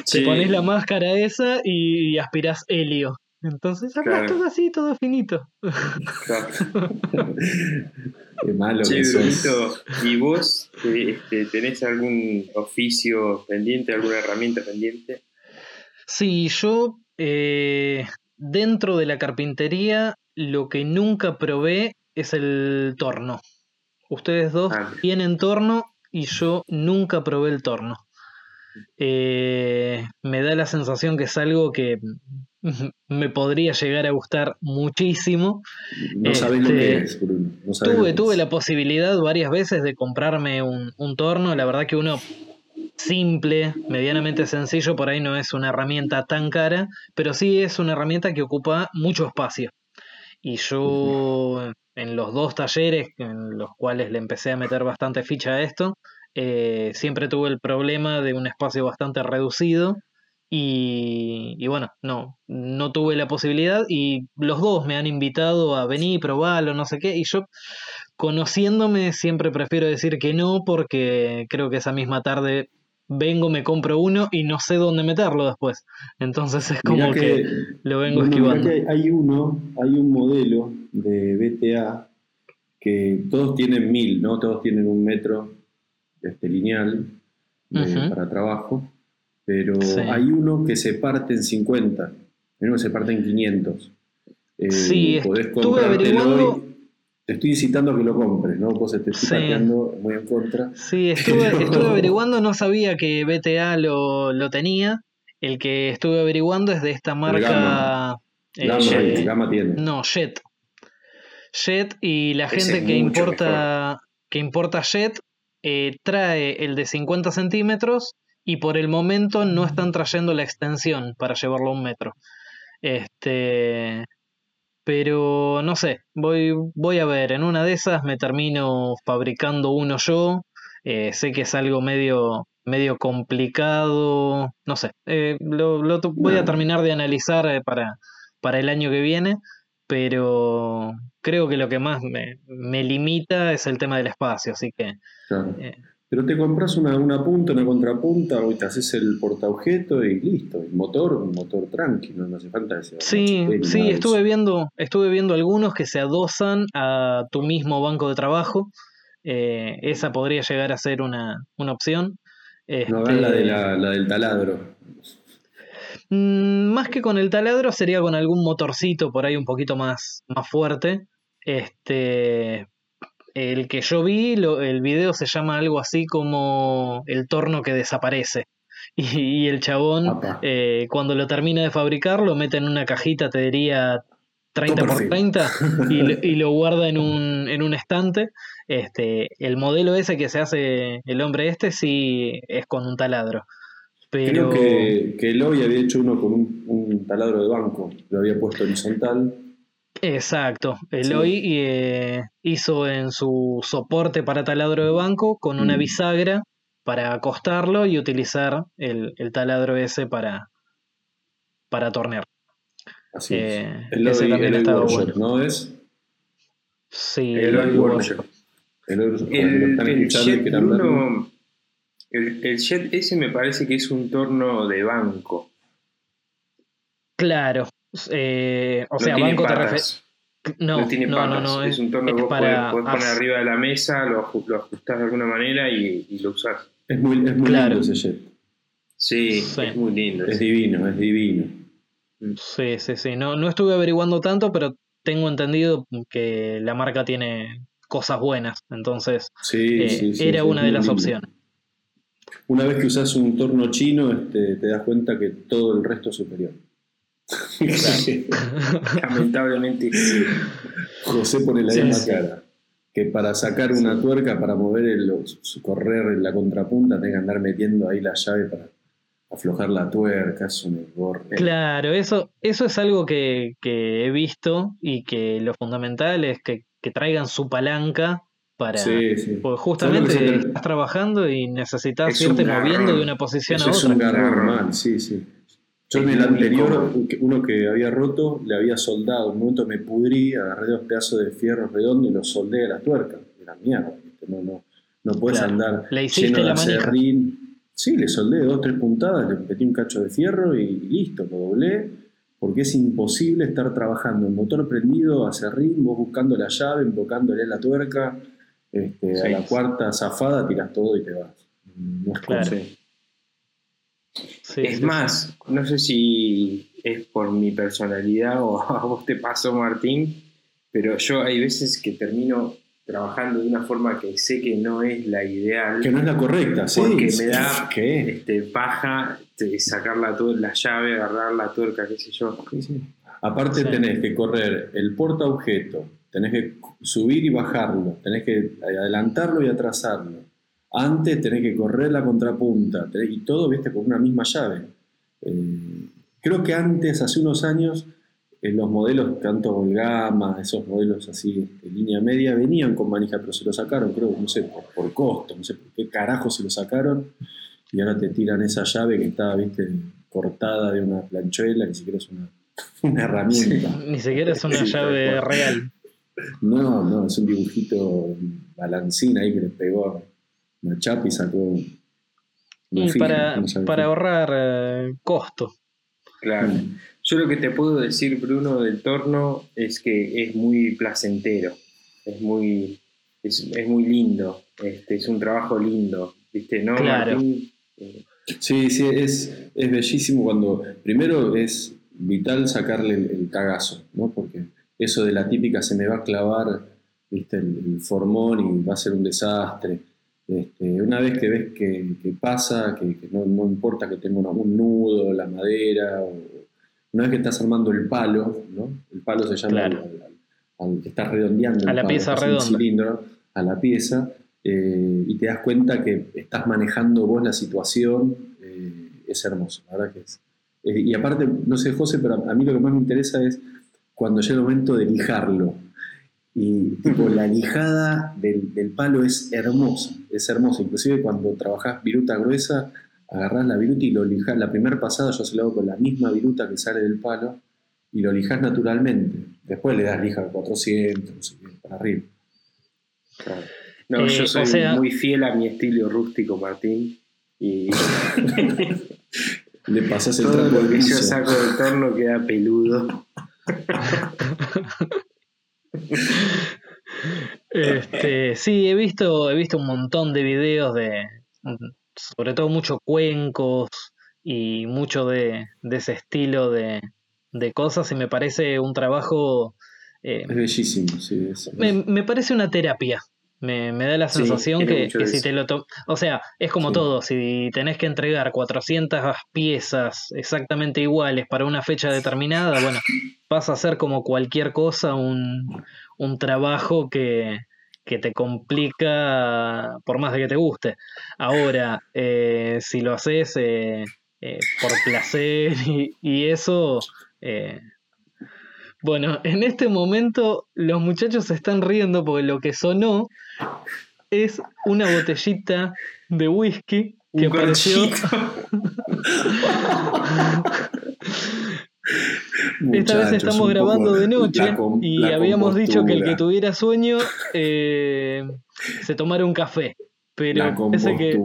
Sí. pones la máscara esa y, aspirás helio. Entonces hablas Claro. todo así, todo finito. Claro. Qué malo Che, que sos. Brunito, ¿y vos eh, este, tenés algún oficio pendiente, alguna herramienta pendiente? Sí, yo eh, dentro de la carpintería lo que nunca probé es el torno. Ustedes dos Ah. tienen torno y yo nunca probé el torno. Eh, me da la sensación que es algo que me podría llegar a gustar muchísimo. No sabés lo que Este, es, Bruno. No sabés lo Tuve, que tuve es. la posibilidad varias veces de comprarme un, un torno. La verdad que uno simple, medianamente sencillo, por ahí no es una herramienta tan cara, pero sí es una herramienta que ocupa mucho espacio. Y yo en los dos talleres en los cuales le empecé a meter bastante ficha a esto, eh, siempre tuve el problema de un espacio bastante reducido. Y, y bueno, no, no tuve la posibilidad y los dos me han invitado a venir, probarlo, no sé qué, y yo conociéndome siempre prefiero decir que no porque creo que esa misma tarde vengo, me compro uno y no sé dónde meterlo después. Entonces es como que, lo vengo mirá esquivando. que hay uno, hay un modelo de BTA que todos tienen mil, ¿no? Todos tienen un metro este, lineal para trabajo, pero Sí. hay uno que se parte en 50, hay uno que se parte en 500. Eh, Sí, podés estuve averiguando- y- Te estoy incitando a que lo compres, ¿no? Vos te estoy Sí. pateando muy en contra. Sí, estuve, estuve averiguando, no sabía que BTA lo, lo tenía. El que estuve averiguando es de esta marca... Gamma. eh. Gama tiene. No, Jet. Jet y la Ese gente que importa, que importa Jet eh, trae el de 50 centímetros y por el momento no están trayendo la extensión para llevarlo a un metro. Este, pero no sé, voy, voy a ver, en una de esas me termino fabricando uno yo. Eh, sé que es algo medio, medio complicado, no sé, eh, lo, lo voy a terminar de analizar para, para el año que viene, pero creo que lo que más me, me limita es el tema del espacio, así que Claro. eh, Pero te compras una, una punta, una contrapunta, y te haces el portaobjeto y listo. El motor, un motor tranquilo, no hace falta que sea. Sí, sí, estuve eso. viendo, estuve viendo algunos que se adosan a tu mismo banco de trabajo. Eh, esa podría llegar a ser una, una opción. No hagan la, Este, de la, la del taladro. Mm, más que con el taladro, sería con algún motorcito por ahí un poquito más, más fuerte. Este, el que yo vi, lo- el video se llama algo así como el torno que desaparece. Y, y el chabón, eh, cuando lo termina de fabricar, lo mete en una cajita, te diría 30 por Copperfield. 30 y, lo- y lo guarda en un, en un estante. Este, el modelo ese que se hace el hombre este sí es con un taladro. Pero Creo que, que Eloy había hecho uno con un, un taladro de banco. Lo había puesto horizontal. Exacto. Eloy eh, hizo en su soporte para taladro de banco con una Mm. bisagra para acostarlo y utilizar el, el taladro ese para, para tornear. Así es. Eh, El ese Eloy- también Eloy estaba bueno. ¿no es? Sí, Eloy Eloy. Workshop. El, Eloy- El, están el Jet. Bruno, el, el Jet ese me parece que es un torno de banco. Claro. Eh, o no sea, tiene banco te patas. refieres. No, No, tiene no, patas. no, no, es, un torno es que vos para podés, podés poner arriba de la mesa, lo, lo ajustás de alguna manera y, y lo usás. Es muy, es muy Claro. lindo ese jet. Sí, Sí. es muy lindo. Es divino, es divino. Sí, sí, sí. No, no estuve averiguando tanto, pero tengo entendido que la marca tiene cosas buenas. Entonces, Sí, eh, sí, sí, era sí, una de las lindo. opciones. Una vez que usas un torno chino, este, te das cuenta que todo el resto es superior. Lamentablemente sí. José pone la Sí, misma sí. cara. Que para sacar una tuerca, para mover el, su- correr en la contrapunta, tenga que andar metiendo ahí la llave para aflojar la tuerca, es un engorro. Claro, eso, eso es algo que, que he visto y que lo fundamental es que, que traigan su palanca para... Sí, sí. Porque ¿Sabes justamente estás trabajando y necesitas Es irte moviendo de una posición Eso a es otra. un garrón mal, sí, sí. Yo Es en el anterior, uno que había roto, le había soldado. Un momento me pudrí, agarré dos pedazos de fierro redondo y los soldé a la tuerca. Era mierda, no, no, no puedes Claro. andar Le hiciste lleno de acerrín. Sí, le soldé dos, tres puntadas, le metí un cacho de fierro y listo, lo doblé. Porque es imposible estar trabajando el motor prendido, acerrín, vos buscando la llave, invocándole la tuerca. Este, A la cuarta zafada tiras todo y te vas. No es Claro. cosa. Sí. Sí, Es más, no sé si es por mi personalidad o a vos te pasó, Martín, pero yo hay veces que termino trabajando de una forma que sé que no es la ideal. Que no es la correcta, sí. Porque me da ¿Qué? este, paja de sacar la, tuer- la llave, agarrar la tuerca, qué sé yo. Aparte Sí. tenés que correr el porta objeto, tenés que subir y bajarlo, tenés que adelantarlo y atrasarlo. Antes tenés que correr la contrapunta, tenés- y todo, viste, con una misma llave. Eh, creo que antes, hace unos años, en los modelos, tanto Gama, esos modelos así de línea media, venían con manija, pero se lo sacaron, creo, no sé, por, por costo, no sé por qué carajo se lo sacaron, y ahora te tiran esa llave que está, viste, cortada de una planchuela, ni siquiera es una, una herramienta. Ni siquiera es una Sí, llave real. No, no, es un dibujito balancina ahí que le pegó una chapa y sacó una fija, para, ahorrar eh, costo. Claro. Mm. Yo lo que te puedo decir, Bruno, del torno es que es muy placentero, es muy, es, es muy lindo, este, es un trabajo lindo, ¿viste? ¿No, Claro. Martín? Sí, sí, es, es bellísimo cuando. Primero es vital sacarle el, el cagazo, ¿no? Porque eso de la típica se me va a clavar, viste, el, el formón y va a ser un desastre. Este, una vez que ves que, que pasa, que, que no, no importa que tenga un nudo, la madera, o, una vez que estás armando el palo, ¿no? El palo se llama Claro. al, al- al que estás redondeando. el la palo, pieza redonda. cilindro, a la pieza, eh, y te das cuenta que estás manejando vos la situación, eh, es hermoso, la verdad que es. eh, y aparte, no sé, José, pero a mí lo que más me interesa es cuando llega el momento de lijarlo. Y tipo, la lijada del, del palo es hermosa, es hermosa. Inclusive cuando trabajás viruta gruesa, agarrás la viruta y lo lijás. La primera pasada yo se lo hago con la misma viruta que sale del palo y lo lijás naturalmente. Después le das lija 400, no sé qué, para arriba. claro. No, Eh, yo o soy sea- muy fiel a mi estilo rústico, Martín, y Le pasás el todo trapo lo de que yo saco del torno queda peludo. Este, sí, he visto, he visto un montón de videos de, sobre todo muchos cuencos y mucho de, de ese estilo de, de cosas y me parece un trabajo, eh, Es bellísimo, sí. es- me, me parece una terapia. Me, me da la sensación que, si te lo O sea, es como Sí. todo, si tenés que entregar 400 piezas exactamente iguales para una fecha determinada, bueno, pasa a ser como cualquier cosa un, un trabajo que, que te complica por más de que te guste. Ahora, eh, si lo haces eh, eh, por placer y, y eso, eh, Bueno, en este momento los muchachos se están riendo porque lo que sonó es una botellita de whisky que Un apareció. Esta vez estamos grabando de noche y habíamos dicho que el que tuviera sueño eh, se tomara un café. Pero la ese que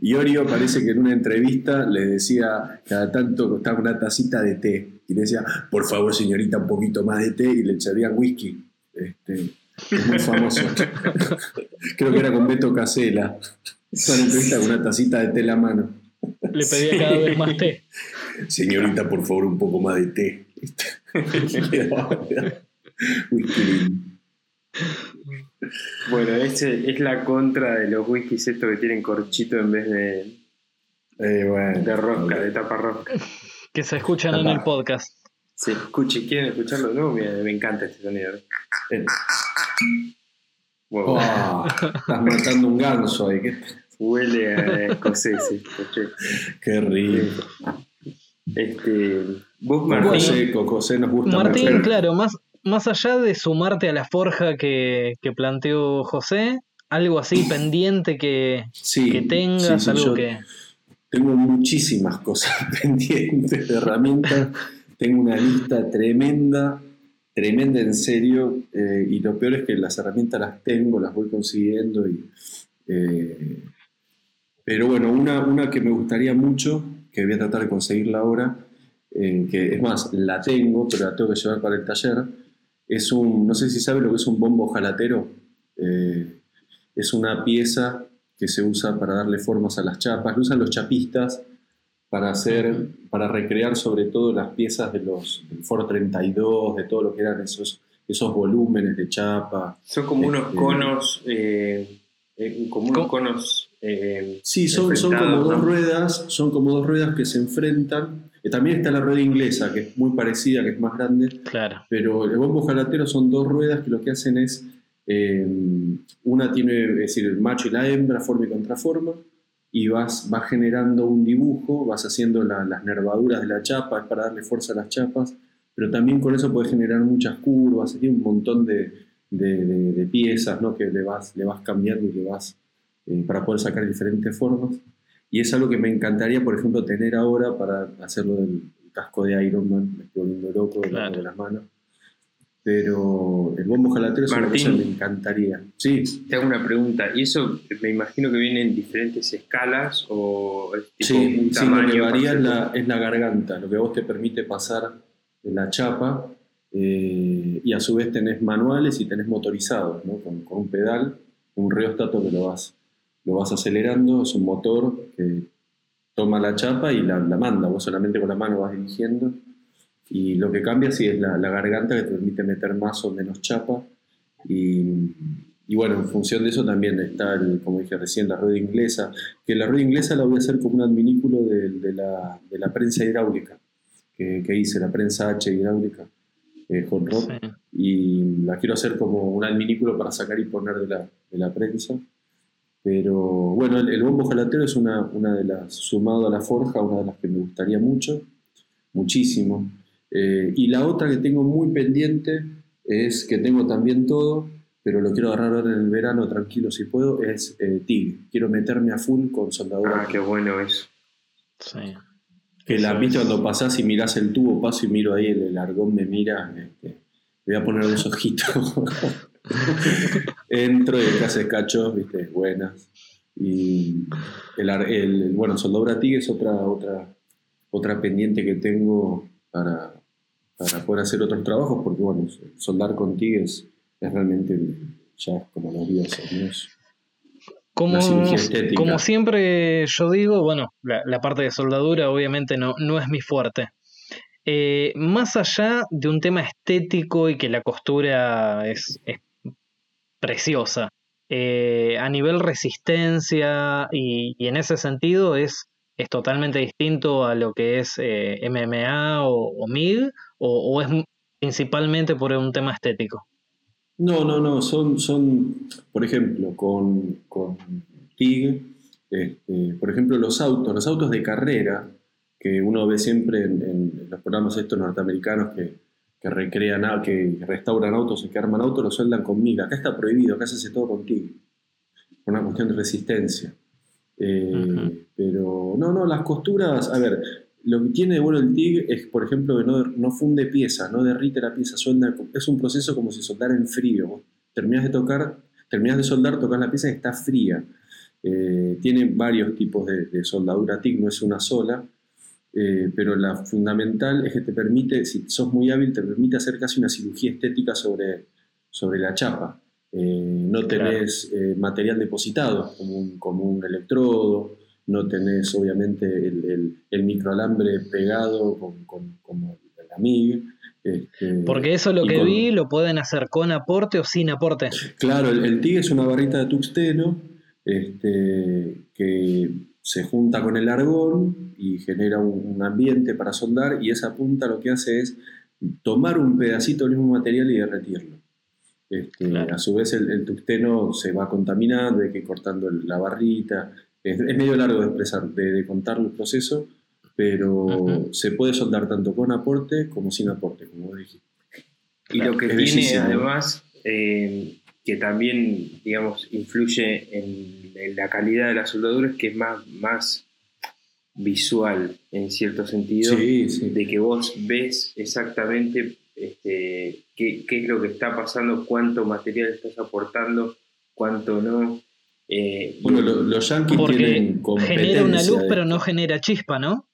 compostura. Iorio parece que en una entrevista le decía cada tanto estaba una tacita de té y le decía, por favor señorita, un poquito más de té y le echarían whisky. Este, es muy famoso. Creo que era con Beto Casela. Estaba en entrevista con una tacita de té en la mano. le pedía cada vez más té. Señorita, por favor, un poco más de té. Whisky. Bueno, ese es la contra de los whiskies estos que tienen corchito en vez de, Eh, bueno. de rosca, de tapa rosca. Que se escuchan en el podcast. Se escuche, ¿quieren escucharlo? Mira, me encanta este sonido. Eh, Wow, oh, estás matando un ganso ahí. Qué, Huele a escocés esto, che. qué rico. Este, vos, Martín, seco, José nos gusta Martín, claro, más, más allá de sumarte a la forja que, que planteó José, algo así pendiente que, Sí, que tengas, sí, algo yo que... Tengo muchísimas cosas pendientes de herramientas. Tengo una lista tremenda, tremenda en serio. eh, y lo peor es que las herramientas las tengo, las voy consiguiendo. Y, eh, pero bueno, una, una que me gustaría mucho, que voy a tratar de conseguirla ahora, eh, que es más, la tengo, pero la tengo que llevar para el taller, es un, no sé si sabe lo que es un bombo jalatero. Eh, es una pieza que se usa para darle formas a las chapas. Lo usan los chapistas para hacer, para recrear sobre todo las piezas de los del Ford 32, de todo lo que eran esos, esos volúmenes de chapa. son como unos Este- conos, eh, eh, como unos conos. eh, Sí, son, son como dos ruedas, son como dos ruedas que se enfrentan. También está la rueda inglesa, que es muy parecida, que es más grande. Claro, Pero el bombo jalatero son dos ruedas que lo que hacen es, eh, una tiene, es decir, el macho y la hembra, forma y contraforma, y vas, vas generando un dibujo, vas haciendo la- las nervaduras de la chapa, es para darle fuerza a las chapas, pero también con eso puedes generar muchas curvas, tiene un montón de, de- de- de piezas ¿no? que le vas, le vas cambiando y le vas, eh, para poder sacar diferentes formas. Y es algo que me encantaría, por ejemplo, tener ahora para hacerlo del casco de Iron Man, me estoy volviendo loco Claro. de las manos. Pero el bombo jalatero es una Martín. cosa que me encantaría. Sí, Te hago una pregunta. ¿Y eso me imagino que viene en diferentes escalas o es tipo sí, un sí, lo tamaño? que varía es la, es la garganta, lo que a vos te permite pasar de la chapa eh, y a su vez tenés manuales y tenés motorizados, ¿no? con, con un pedal, un reóstato que lo vas, lo vas acelerando, es un motor toma la chapa y la, la manda, vos solamente con la mano vas dirigiendo. Y lo que cambia sí es la, la garganta que te permite meter más o menos chapa. Y, y bueno, en función de eso también está, el, como dije recién, la rueda inglesa, que la rueda inglesa la voy a hacer como un adminículo de, de la, de la prensa hidráulica que, que hice, la prensa H hidráulica, eh, hot sí. y la quiero hacer como un adminículo para sacar y poner de la, de la prensa. Pero bueno, el, el bombo jalatero es una, una de las, sumado a la forja, una de las que me gustaría mucho, muchísimo. Eh, y la otra que tengo muy pendiente es que tengo también todo, pero lo quiero agarrar ahora en el verano tranquilo si puedo, es eh, TIG. Quiero meterme a full con soldadura. Ah, qué bueno eso. sí. Que la viste es. cuando pasás y mirás el tubo, paso y miro ahí, el, el argón me mira, este, le voy a poner los ojitos. Entro y acá hace cachos, viste, buenas. Y el, ar- el- bueno, soldadura TIG es otra, otra, otra pendiente que tengo para, para poder hacer otros trabajos, porque bueno, soldar con TIG es, es realmente ya como los dioses, ¿no? Es- Como, como siempre yo digo, bueno, la, la parte de soldadura obviamente no, no es mi fuerte. Eh, más allá de un tema estético y que la costura es, es preciosa, eh, a nivel resistencia y, en ese sentido es, es totalmente distinto a lo que es eh, MMA o, o MIG o, o es principalmente por un tema estético. No, no, no, son, son por ejemplo, con, con TIG, este, por ejemplo, los autos, los autos de carrera, que uno ve siempre en, en los programas estos norteamericanos que, que recrean, que restauran autos y que arman autos, lo sueldan con miga. Acá está prohibido, acá se hace todo contigo. Por una cuestión de resistencia. Eh, pero no, no, las costuras, a ver, lo que tiene de bueno el TIG es, por ejemplo, que no, no funde pieza, no derrite la pieza, suelda, es un proceso como si soldara en frío. Terminas de tocar, terminas de soldar, tocas la pieza y está fría. Eh, tiene varios tipos de, soldadura TIG, no es una sola, eh, pero la fundamental es que te permite, si sos muy hábil, te permite hacer casi una cirugía estética sobre, sobre la chapa. Eh, no tenés material depositado como un, como un, electrodo, no tenés obviamente el, el, microalambre pegado con, como la MIG. Este, Porque eso lo que vi lo pueden hacer con aporte o sin aporte. Claro, el, el TIG es una barrita de tuxteno este, que se junta con el argón y genera un, ambiente para soldar y esa punta lo que hace es tomar un pedacito del mismo material y derretirlo. Este, a su vez el, el, tuxteno se va contaminando, hay que ir cortando la barrita. Es, medio largo de expresar, de, contar el proceso, pero se puede soldar tanto con aporte como sin aporte, como dije. Y lo que tiene además, eh, que también, digamos, influye en, la calidad de la soldadura, es que es más, más visual, en cierto sentido, de que vos ves exactamente este, qué, es lo que está pasando, cuánto material estás aportando, cuánto no. Eh, bueno, los yankees tienen genera una luz, pero no genera chispa, ¿no?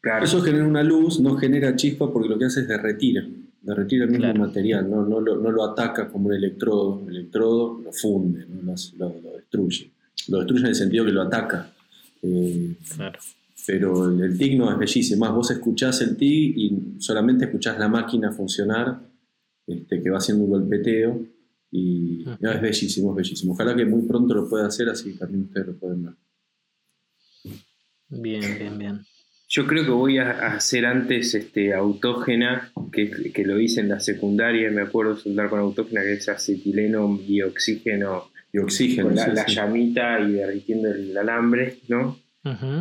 Claro. Eso genera una luz, no genera chispa porque lo que hace es derretir derretir el mismo material, ¿no? No, lo, ataca como un electrodo, el electrodo lo funde, lo, destruye. Lo destruye en el sentido que lo ataca. Eh, pero el, TIG no es bellísimo, más vos escuchás el TIG y solamente escuchás la máquina funcionar, este, que va haciendo un golpeteo, y es bellísimo, es bellísimo. Ojalá que muy pronto lo pueda hacer, así también ustedes lo pueden ver. Bien, bien, bien. Yo creo que voy a hacer antes este, autógena, que, que lo hice en la secundaria, me acuerdo soldar con autógena, que es acetileno y oxígeno. Y oxígeno. la, llamita y derritiendo el alambre, ¿no?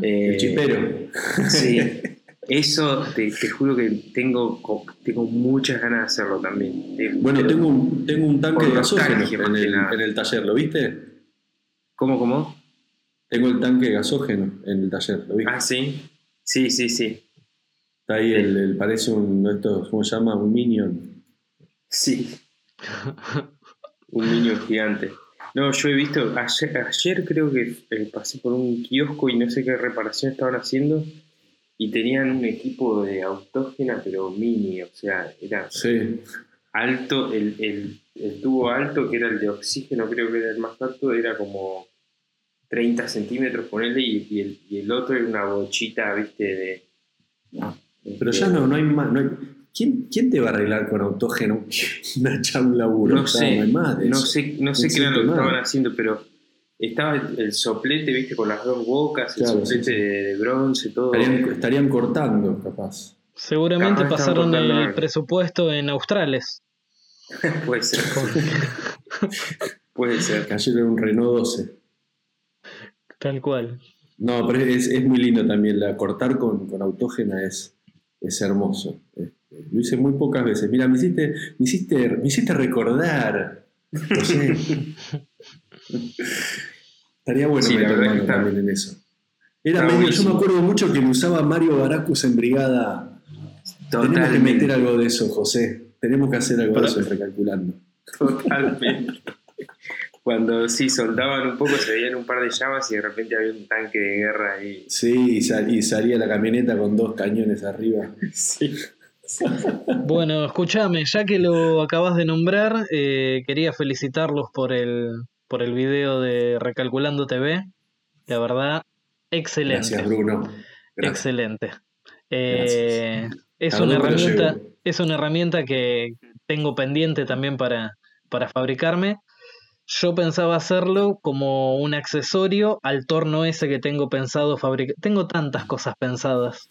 Eh, el chipero. Sí. Eso te, juro que tengo, tengo muchas ganas de hacerlo también. Bueno, tengo un, tengo un tanque de gasógeno en el, en el taller, ¿lo viste? ¿Cómo, cómo? Tengo el tanque de gasógeno en el taller, ¿lo viste? Ah, sí. Sí, sí, sí. Está ahí, el, parece un, esto, ¿cómo se llama? Un minion. Sí. un minion gigante. No, yo he visto, ayer, creo que eh, pasé por un kiosco y no sé qué reparación estaban haciendo y tenían un equipo de autógena, pero mini, o sea, era alto, el, el, el, tubo alto, que era el de oxígeno, creo que era el más alto, era como 30 centímetros, ponerle, y, y, el, y el otro es una bochita, viste, de... Pero ya no, no hay más... No hay, ¿quién, ¿Quién te va a arreglar con autógeno una chaula No sé, no, sé, no sé qué era lo que estaban haciendo, pero estaba el, soplete, viste, con las dos bocas, el soplete De, bronce, todo. Estarían, cortando, capaz. Seguramente pasaron el presupuesto en australes. Puede ser. Puede ser. Cayeron un Renault 12. Tal cual. No, pero es, muy lindo también. La cortar con, con autógena es, es hermoso. Este, lo hice muy pocas veces. Mira, me hiciste, me hiciste, me hiciste recordar. No sé. Estaría bueno meter también en eso. Era medio, yo me acuerdo mucho que me usaba Mario Baracus en Brigada. Tenemos que meter algo de eso, José. Tenemos que hacer algo de eso recalculando. Totalmente cuando sí soldaban un poco se veían un par de llamas y de repente había un tanque de guerra ahí. Sí, y, salía la camioneta con dos cañones arriba. sí. Bueno, escúchame, ya que lo acabas de nombrar, eh, quería felicitarlos por el, por el video de Recalculando TV. La verdad, excelente. Gracias, Bruno. Excelente. Eh, es, una herramienta, es una herramienta que tengo pendiente también para, para fabricarme yo pensaba hacerlo como un accesorio al torno ese que tengo pensado fabricar. Tengo tantas cosas pensadas.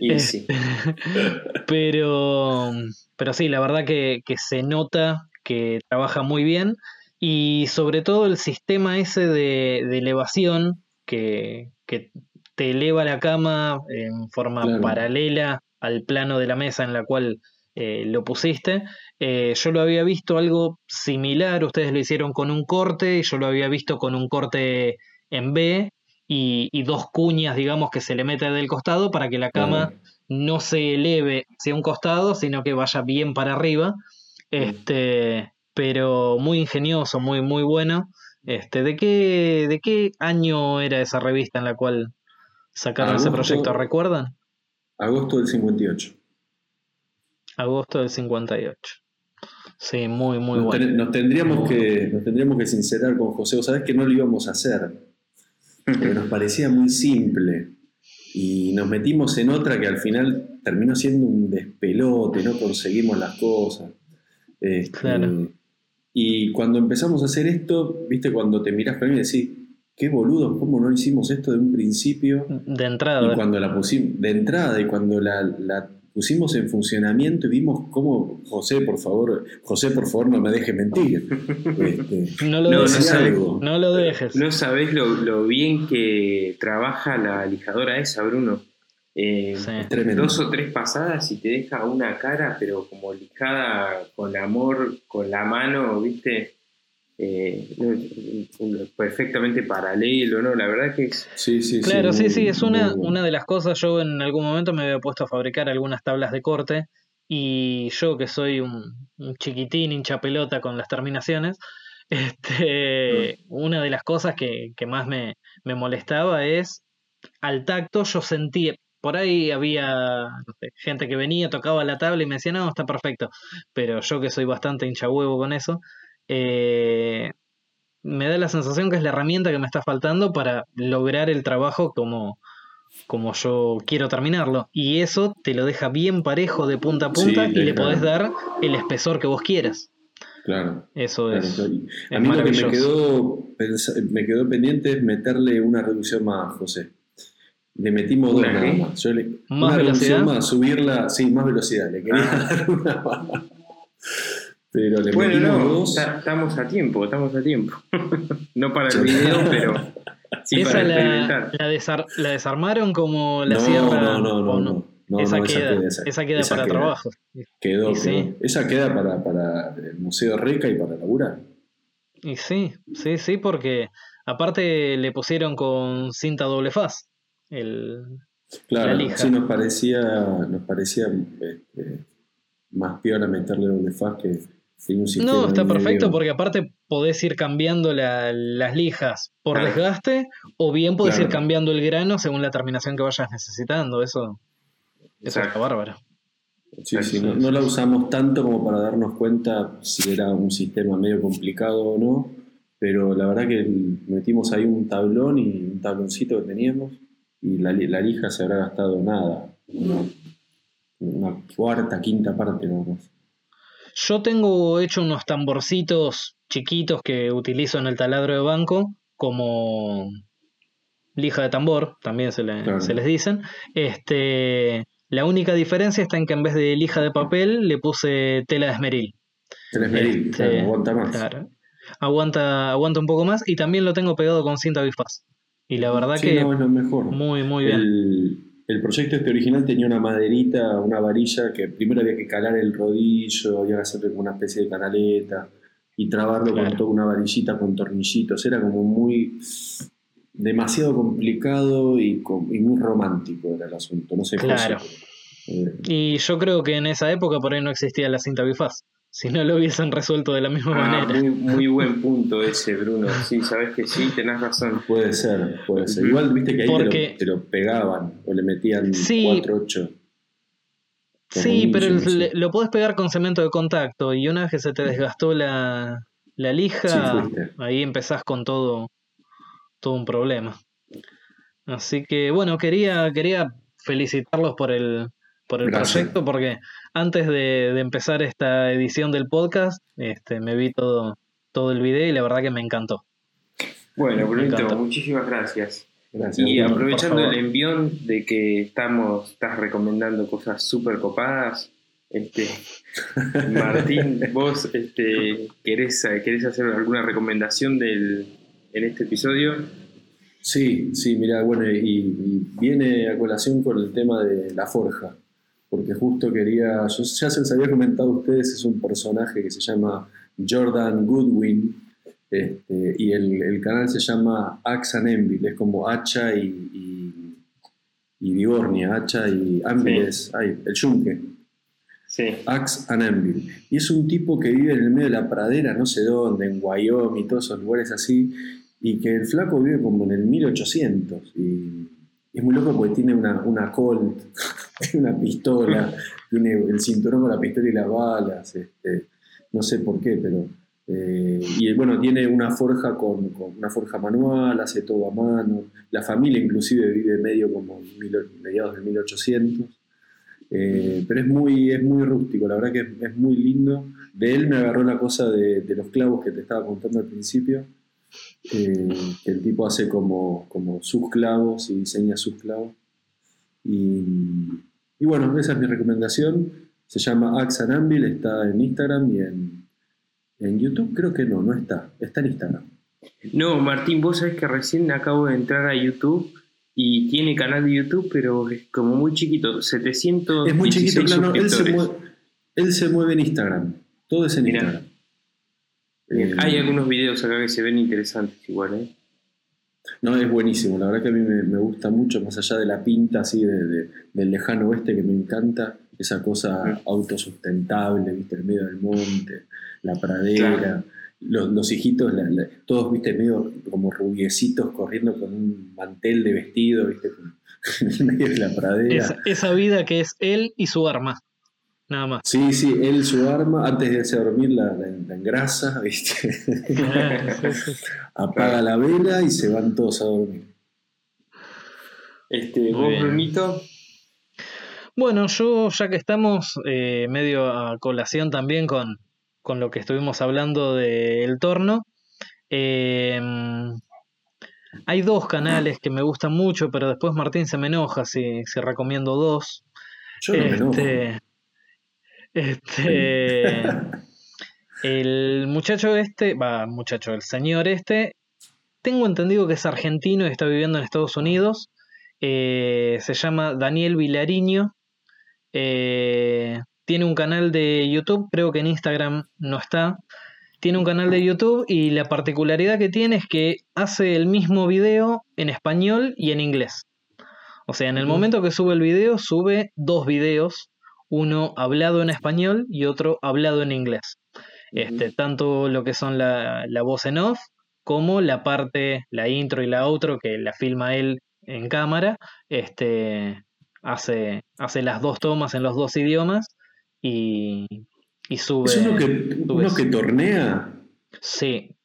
Y sí. pero, pero sí, la verdad que, se nota que trabaja muy bien. Y sobre todo el sistema ese de, elevación que, te eleva la cama en forma paralela al plano de la mesa en la cual eh, lo pusiste. Eh, yo lo había visto algo similar, ustedes lo hicieron con un corte, y yo lo había visto con un corte en B y, dos cuñas, digamos, que se le mete del costado para que la cama no se eleve hacia un costado, sino que vaya bien para arriba. Este, pero muy ingenioso, muy, muy bueno. Este, ¿de qué, ¿De qué año era esa revista en la cual sacaron ese proyecto? ¿Recuerdan? Agosto del 58. Agosto del 58. Sí, muy, muy bueno. nos, tendríamos que, nos tendríamos que sincerar con José. O sabes que no lo íbamos a hacer. Pero nos parecía muy simple. Y nos metimos en otra que al final terminó siendo un despelote, no conseguimos las cosas. Este, claro. Y cuando empezamos a hacer esto, viste, cuando te miras para mí y decís, qué boludo, ¿cómo no hicimos esto de un principio? De entrada. Y cuando la pusimos, de entrada, y cuando la, pusimos en funcionamiento y vimos cómo, José, por favor, José, por favor, no me dejes mentir. Este, no lo dejes. No, lo dejes. No sabés lo, lo bien que trabaja la lijadora esa, Bruno. Eh, dos o tres pasadas y te deja una cara, pero como lijada con amor, con la mano, ¿viste? Eh, perfectamente paralelo, ¿no? La verdad que es... Sí, sí, claro, sí, sí, es una, una de las cosas, yo en algún momento me había puesto a fabricar algunas tablas de corte y yo que soy un, chiquitín hincha pelota con las terminaciones, este, mm. una de las cosas que, que más me, me molestaba es al tacto yo sentía, por ahí había gente que venía, tocaba la tabla y me decía, no, está perfecto. Pero yo que soy bastante hincha huevo con eso, eh, me da la sensación que es la herramienta que me está faltando para lograr el trabajo como, como yo quiero terminarlo. Y eso te lo deja bien parejo de punta a punta y le podés dar el espesor que vos quieras. Claro. Eso es. A mí lo que me quedó, me quedó pendiente es meterle una reducción más, José. Le metimos dos nada más. ¿Más velocidad? Más, subirla, sí, más velocidad. Le quería ah. dar una más. Pero le bueno, no, estamos a tiempo, estamos a tiempo. no para el video, pero sí Esa la, la, desarmaron como la sierra. No, no, no, no. no. esa, queda, esa, queda, para trabajo. Quedó, Sí. Esa queda para, para el Museo Reca y para laburar. Y sí, sí, sí, porque aparte le pusieron con cinta doble faz el, claro, sí nos parecía, nos parecía este, más peor a meterle doble faz que. No, está perfecto porque aparte podés ir cambiando las lijas por desgaste o bien podés ir cambiando el grano según la terminación que vayas necesitando. Eso, eso está bárbaro. Sí, sí, no, no, la usamos tanto como para darnos cuenta si era un sistema medio complicado o no, pero la verdad que metimos ahí un tablón y un tabloncito que teníamos y la, lija se habrá gastado nada, una, cuarta, quinta parte nada más. Yo tengo hecho unos tamborcitos chiquitos que utilizo en el taladro de banco como lija de tambor, también se, les dicen. Este, la única diferencia está en que en vez de lija de papel le puse tela de esmeril. Tela de esmeril, este, aguanta más. Aguanta, aguanta un poco más y también lo tengo pegado con cinta bifaz. Y la verdad que. No, es lo mejor. Muy, muy bien. El, proyecto este original tenía una maderita, una varilla que primero había que calar el rodillo, había que hacerle como una especie de canaleta y trabarlo con toda una varillita con tornillitos. Era como muy. demasiado complicado y, muy romántico era el asunto. No sé Claro. Eh, y yo creo que en esa época por ahí no existía la cinta bifaz si no lo hubiesen resuelto de la misma ah, manera. Muy, buen punto ese, Bruno. Sí, sabes que sí, tenés razón. Puede ser, puede ser. Igual viste que ahí te, lo, pegaban o le metían 4, 8. Sí, pero lo podés pegar con cemento de contacto y una vez que se te desgastó la, la lija, ahí empezás con todo, todo un problema. Así que bueno, quería, quería felicitarlos por el, por el proyecto porque antes de, empezar esta edición del podcast, este, me vi todo, todo el video y la verdad que me encantó. Bueno, Brunito, muchísimas gracias. y aprovechando el envión de que estamos, estás recomendando cosas súper copadas, este, Martín, vos este, ¿querés, querés hacer alguna recomendación del, en este episodio. Sí, sí, mira, bueno, y, viene a colación con el tema de la forja. Porque justo quería, yo ya se los había comentado a ustedes, es un personaje que se llama Jordan Goodwin, este, y el, canal se llama Axe and Envil, es como hacha y, y, y Vigornia, hacha y Anvil el yunque. Sí. Axe and Envil. Y es un tipo que vive en el medio de la pradera, no sé dónde, en Wyoming, todos esos lugares así, y que el flaco vive como en el 1800. Y es muy loco porque tiene una, una Colt, una pistola, tiene el cinturón con la pistola y las balas. Este, no sé por qué, pero eh, y bueno, tiene una forja con, una forja manual, hace todo a mano. La familia inclusive vive medio como mediados del 1800. Eh, pero es muy, es muy rústico, la verdad que es, muy lindo. De él me agarró la cosa de, los clavos que te estaba contando al principio. Eh, que el tipo hace como, como sus clavos y diseña sus clavos. Y, y bueno, esa es mi recomendación. Se llama Axanambil, está en Instagram y en, en YouTube creo que no, no está. Está en Instagram. No, Martín, vos sabés que recién acabo de entrar a YouTube y tiene canal de YouTube, pero es como muy chiquito, 700 Es muy chiquito, claro, él se, mueve, él se mueve en Instagram. Todo es en Instagram. Eh, hay algunos videos acá que se ven interesantes igual, ¿eh? No, es buenísimo. La verdad que a mí me, gusta mucho, más allá de la pinta así de, del lejano oeste que me encanta, esa cosa autosustentable, viste, en medio del monte, la pradera, los, hijitos, todos, viste, medio como rubiecitos corriendo con un mantel de vestido, viste, en medio de la pradera. esa vida que es él y su arma. Nada más. Sí, sí, él su arma, antes de irse a dormir la, engrasa, ¿viste? Apaga la vela y se van todos a dormir. Este, ¿Vos, Brunito? Bueno, yo ya que estamos eh, medio a colación también con, lo que estuvimos hablando del torno, em, hay dos canales que me gustan mucho, pero después Martín se me enoja si, si recomiendo dos. Yo no me enojo. Este, el muchacho este, va, muchacho, el señor este, tengo entendido que es argentino y está viviendo en Estados Unidos. Eh, se llama Daniel Vilariño. Eh, tiene un canal de YouTube, creo que en Instagram no está. Tiene un canal de YouTube y la particularidad que tiene es que hace el mismo video en español y en inglés. O sea, en el momento que sube el video, sube dos videos uno hablado en español y otro hablado en inglés. Este, tanto lo que son la, voz en off como la parte, la intro y la outro que la filma él en cámara, este, hace, hace las dos tomas en los dos idiomas y, y sube. ¿Es uno que, que tornea? Sí.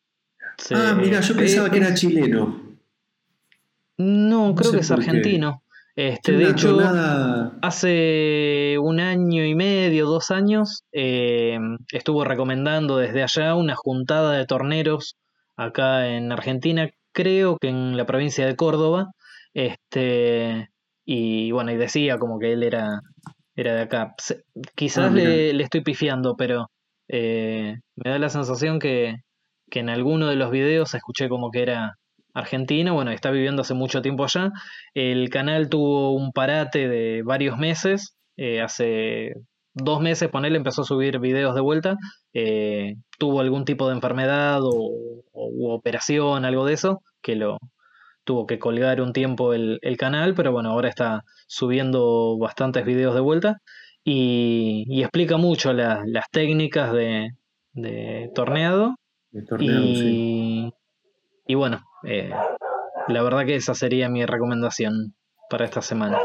Ah, mira, yo pensaba que era chileno. No, creo que es argentino. Este, de hecho, hace un año y medio, dos años, eh, estuvo recomendando desde allá una juntada de torneros acá en Argentina, creo que en la provincia de Córdoba. Este, y bueno, y decía como que él era, era de acá. Quizás ah, le, estoy pifiando, pero eh, me da la sensación que, que en alguno de los videos escuché como que era Argentina, bueno, está viviendo hace mucho tiempo allá. El canal tuvo un parate de varios meses, eh, hace dos meses, ponele, empezó a subir videos de vuelta, eh, tuvo algún tipo de enfermedad o, operación, algo de eso, que lo tuvo que colgar un tiempo el, canal, pero bueno, ahora está subiendo bastantes videos de vuelta y, explica mucho las técnicas de, torneado. y, y bueno, eh, la verdad que esa sería mi recomendación para esta semana.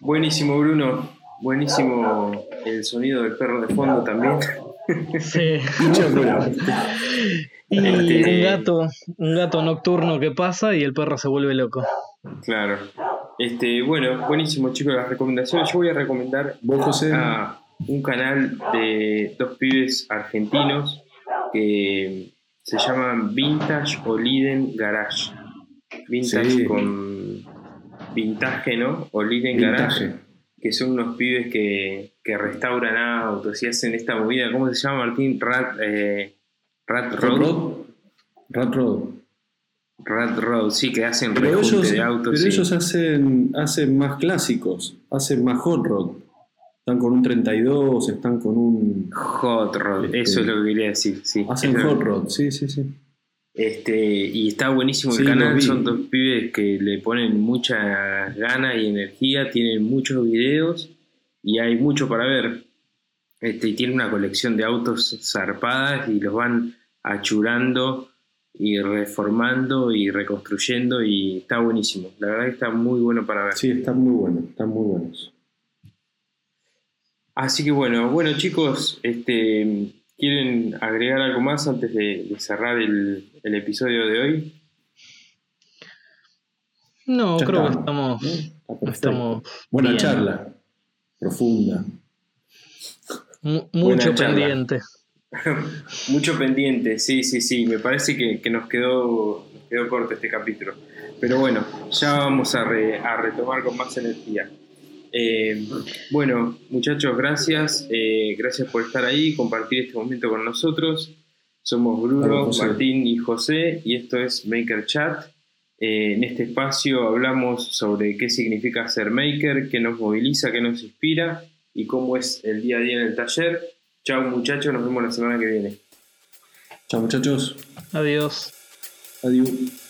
Buenísimo, Bruno. Buenísimo el sonido del perro de fondo también. Sí. y este, un gato, un gato nocturno que pasa y el perro se vuelve loco. Claro. Este, bueno, buenísimo chicos las recomendaciones. Yo voy a recomendar a un canal de dos pibes argentinos que se llaman Vintage o Liden Garage. Vintage con vintage, ¿no? O Liden Garage. Que son unos pibes que, restauran autos y hacen esta movida. ¿Cómo se llama, Martín? Rat, eh, Rat Road. Rat Road. Rat Road, sí, que hacen pero ellos, de autos. Pero ellos hacen, hacen más clásicos, hacen más hot rod. Están con un 32, están con un... Hot Rod, Este, eso es lo que quería decir, sí. Hacen Es hot rod, sí, sí, sí. Este, y está buenísimo el Sí, canal, son dos pibes que le ponen mucha gana y energía, tienen muchos videos y hay mucho para ver. Este, y tiene una colección de autos zarpadas y los van achurando y reformando y reconstruyendo y está buenísimo. La verdad que está muy bueno para ver. Sí, están muy buenos, están muy buenos. Así que bueno, bueno chicos, este, ¿quieren agregar algo más antes de, de cerrar el, el episodio de hoy? No, Ya creo que estamos, perfecto. estamos Buena bien. charla, profunda. mu- mucho charla. pendiente. Mucho pendiente, sí, sí, sí. Me parece que, que nos, quedó, nos quedó corto este capítulo. Pero bueno, ya vamos a, re- a retomar con más energía. Eh, bueno, muchachos, gracias. Eh, gracias por estar ahí y compartir este momento con nosotros. Somos Bruno. Martín y José y esto es Maker Chat. Eh, en este espacio hablamos sobre qué significa ser maker, qué nos moviliza, qué nos inspira y cómo es el día a día en el taller. Chao muchachos, nos vemos la semana que viene. Chao muchachos, Adiós. adiós.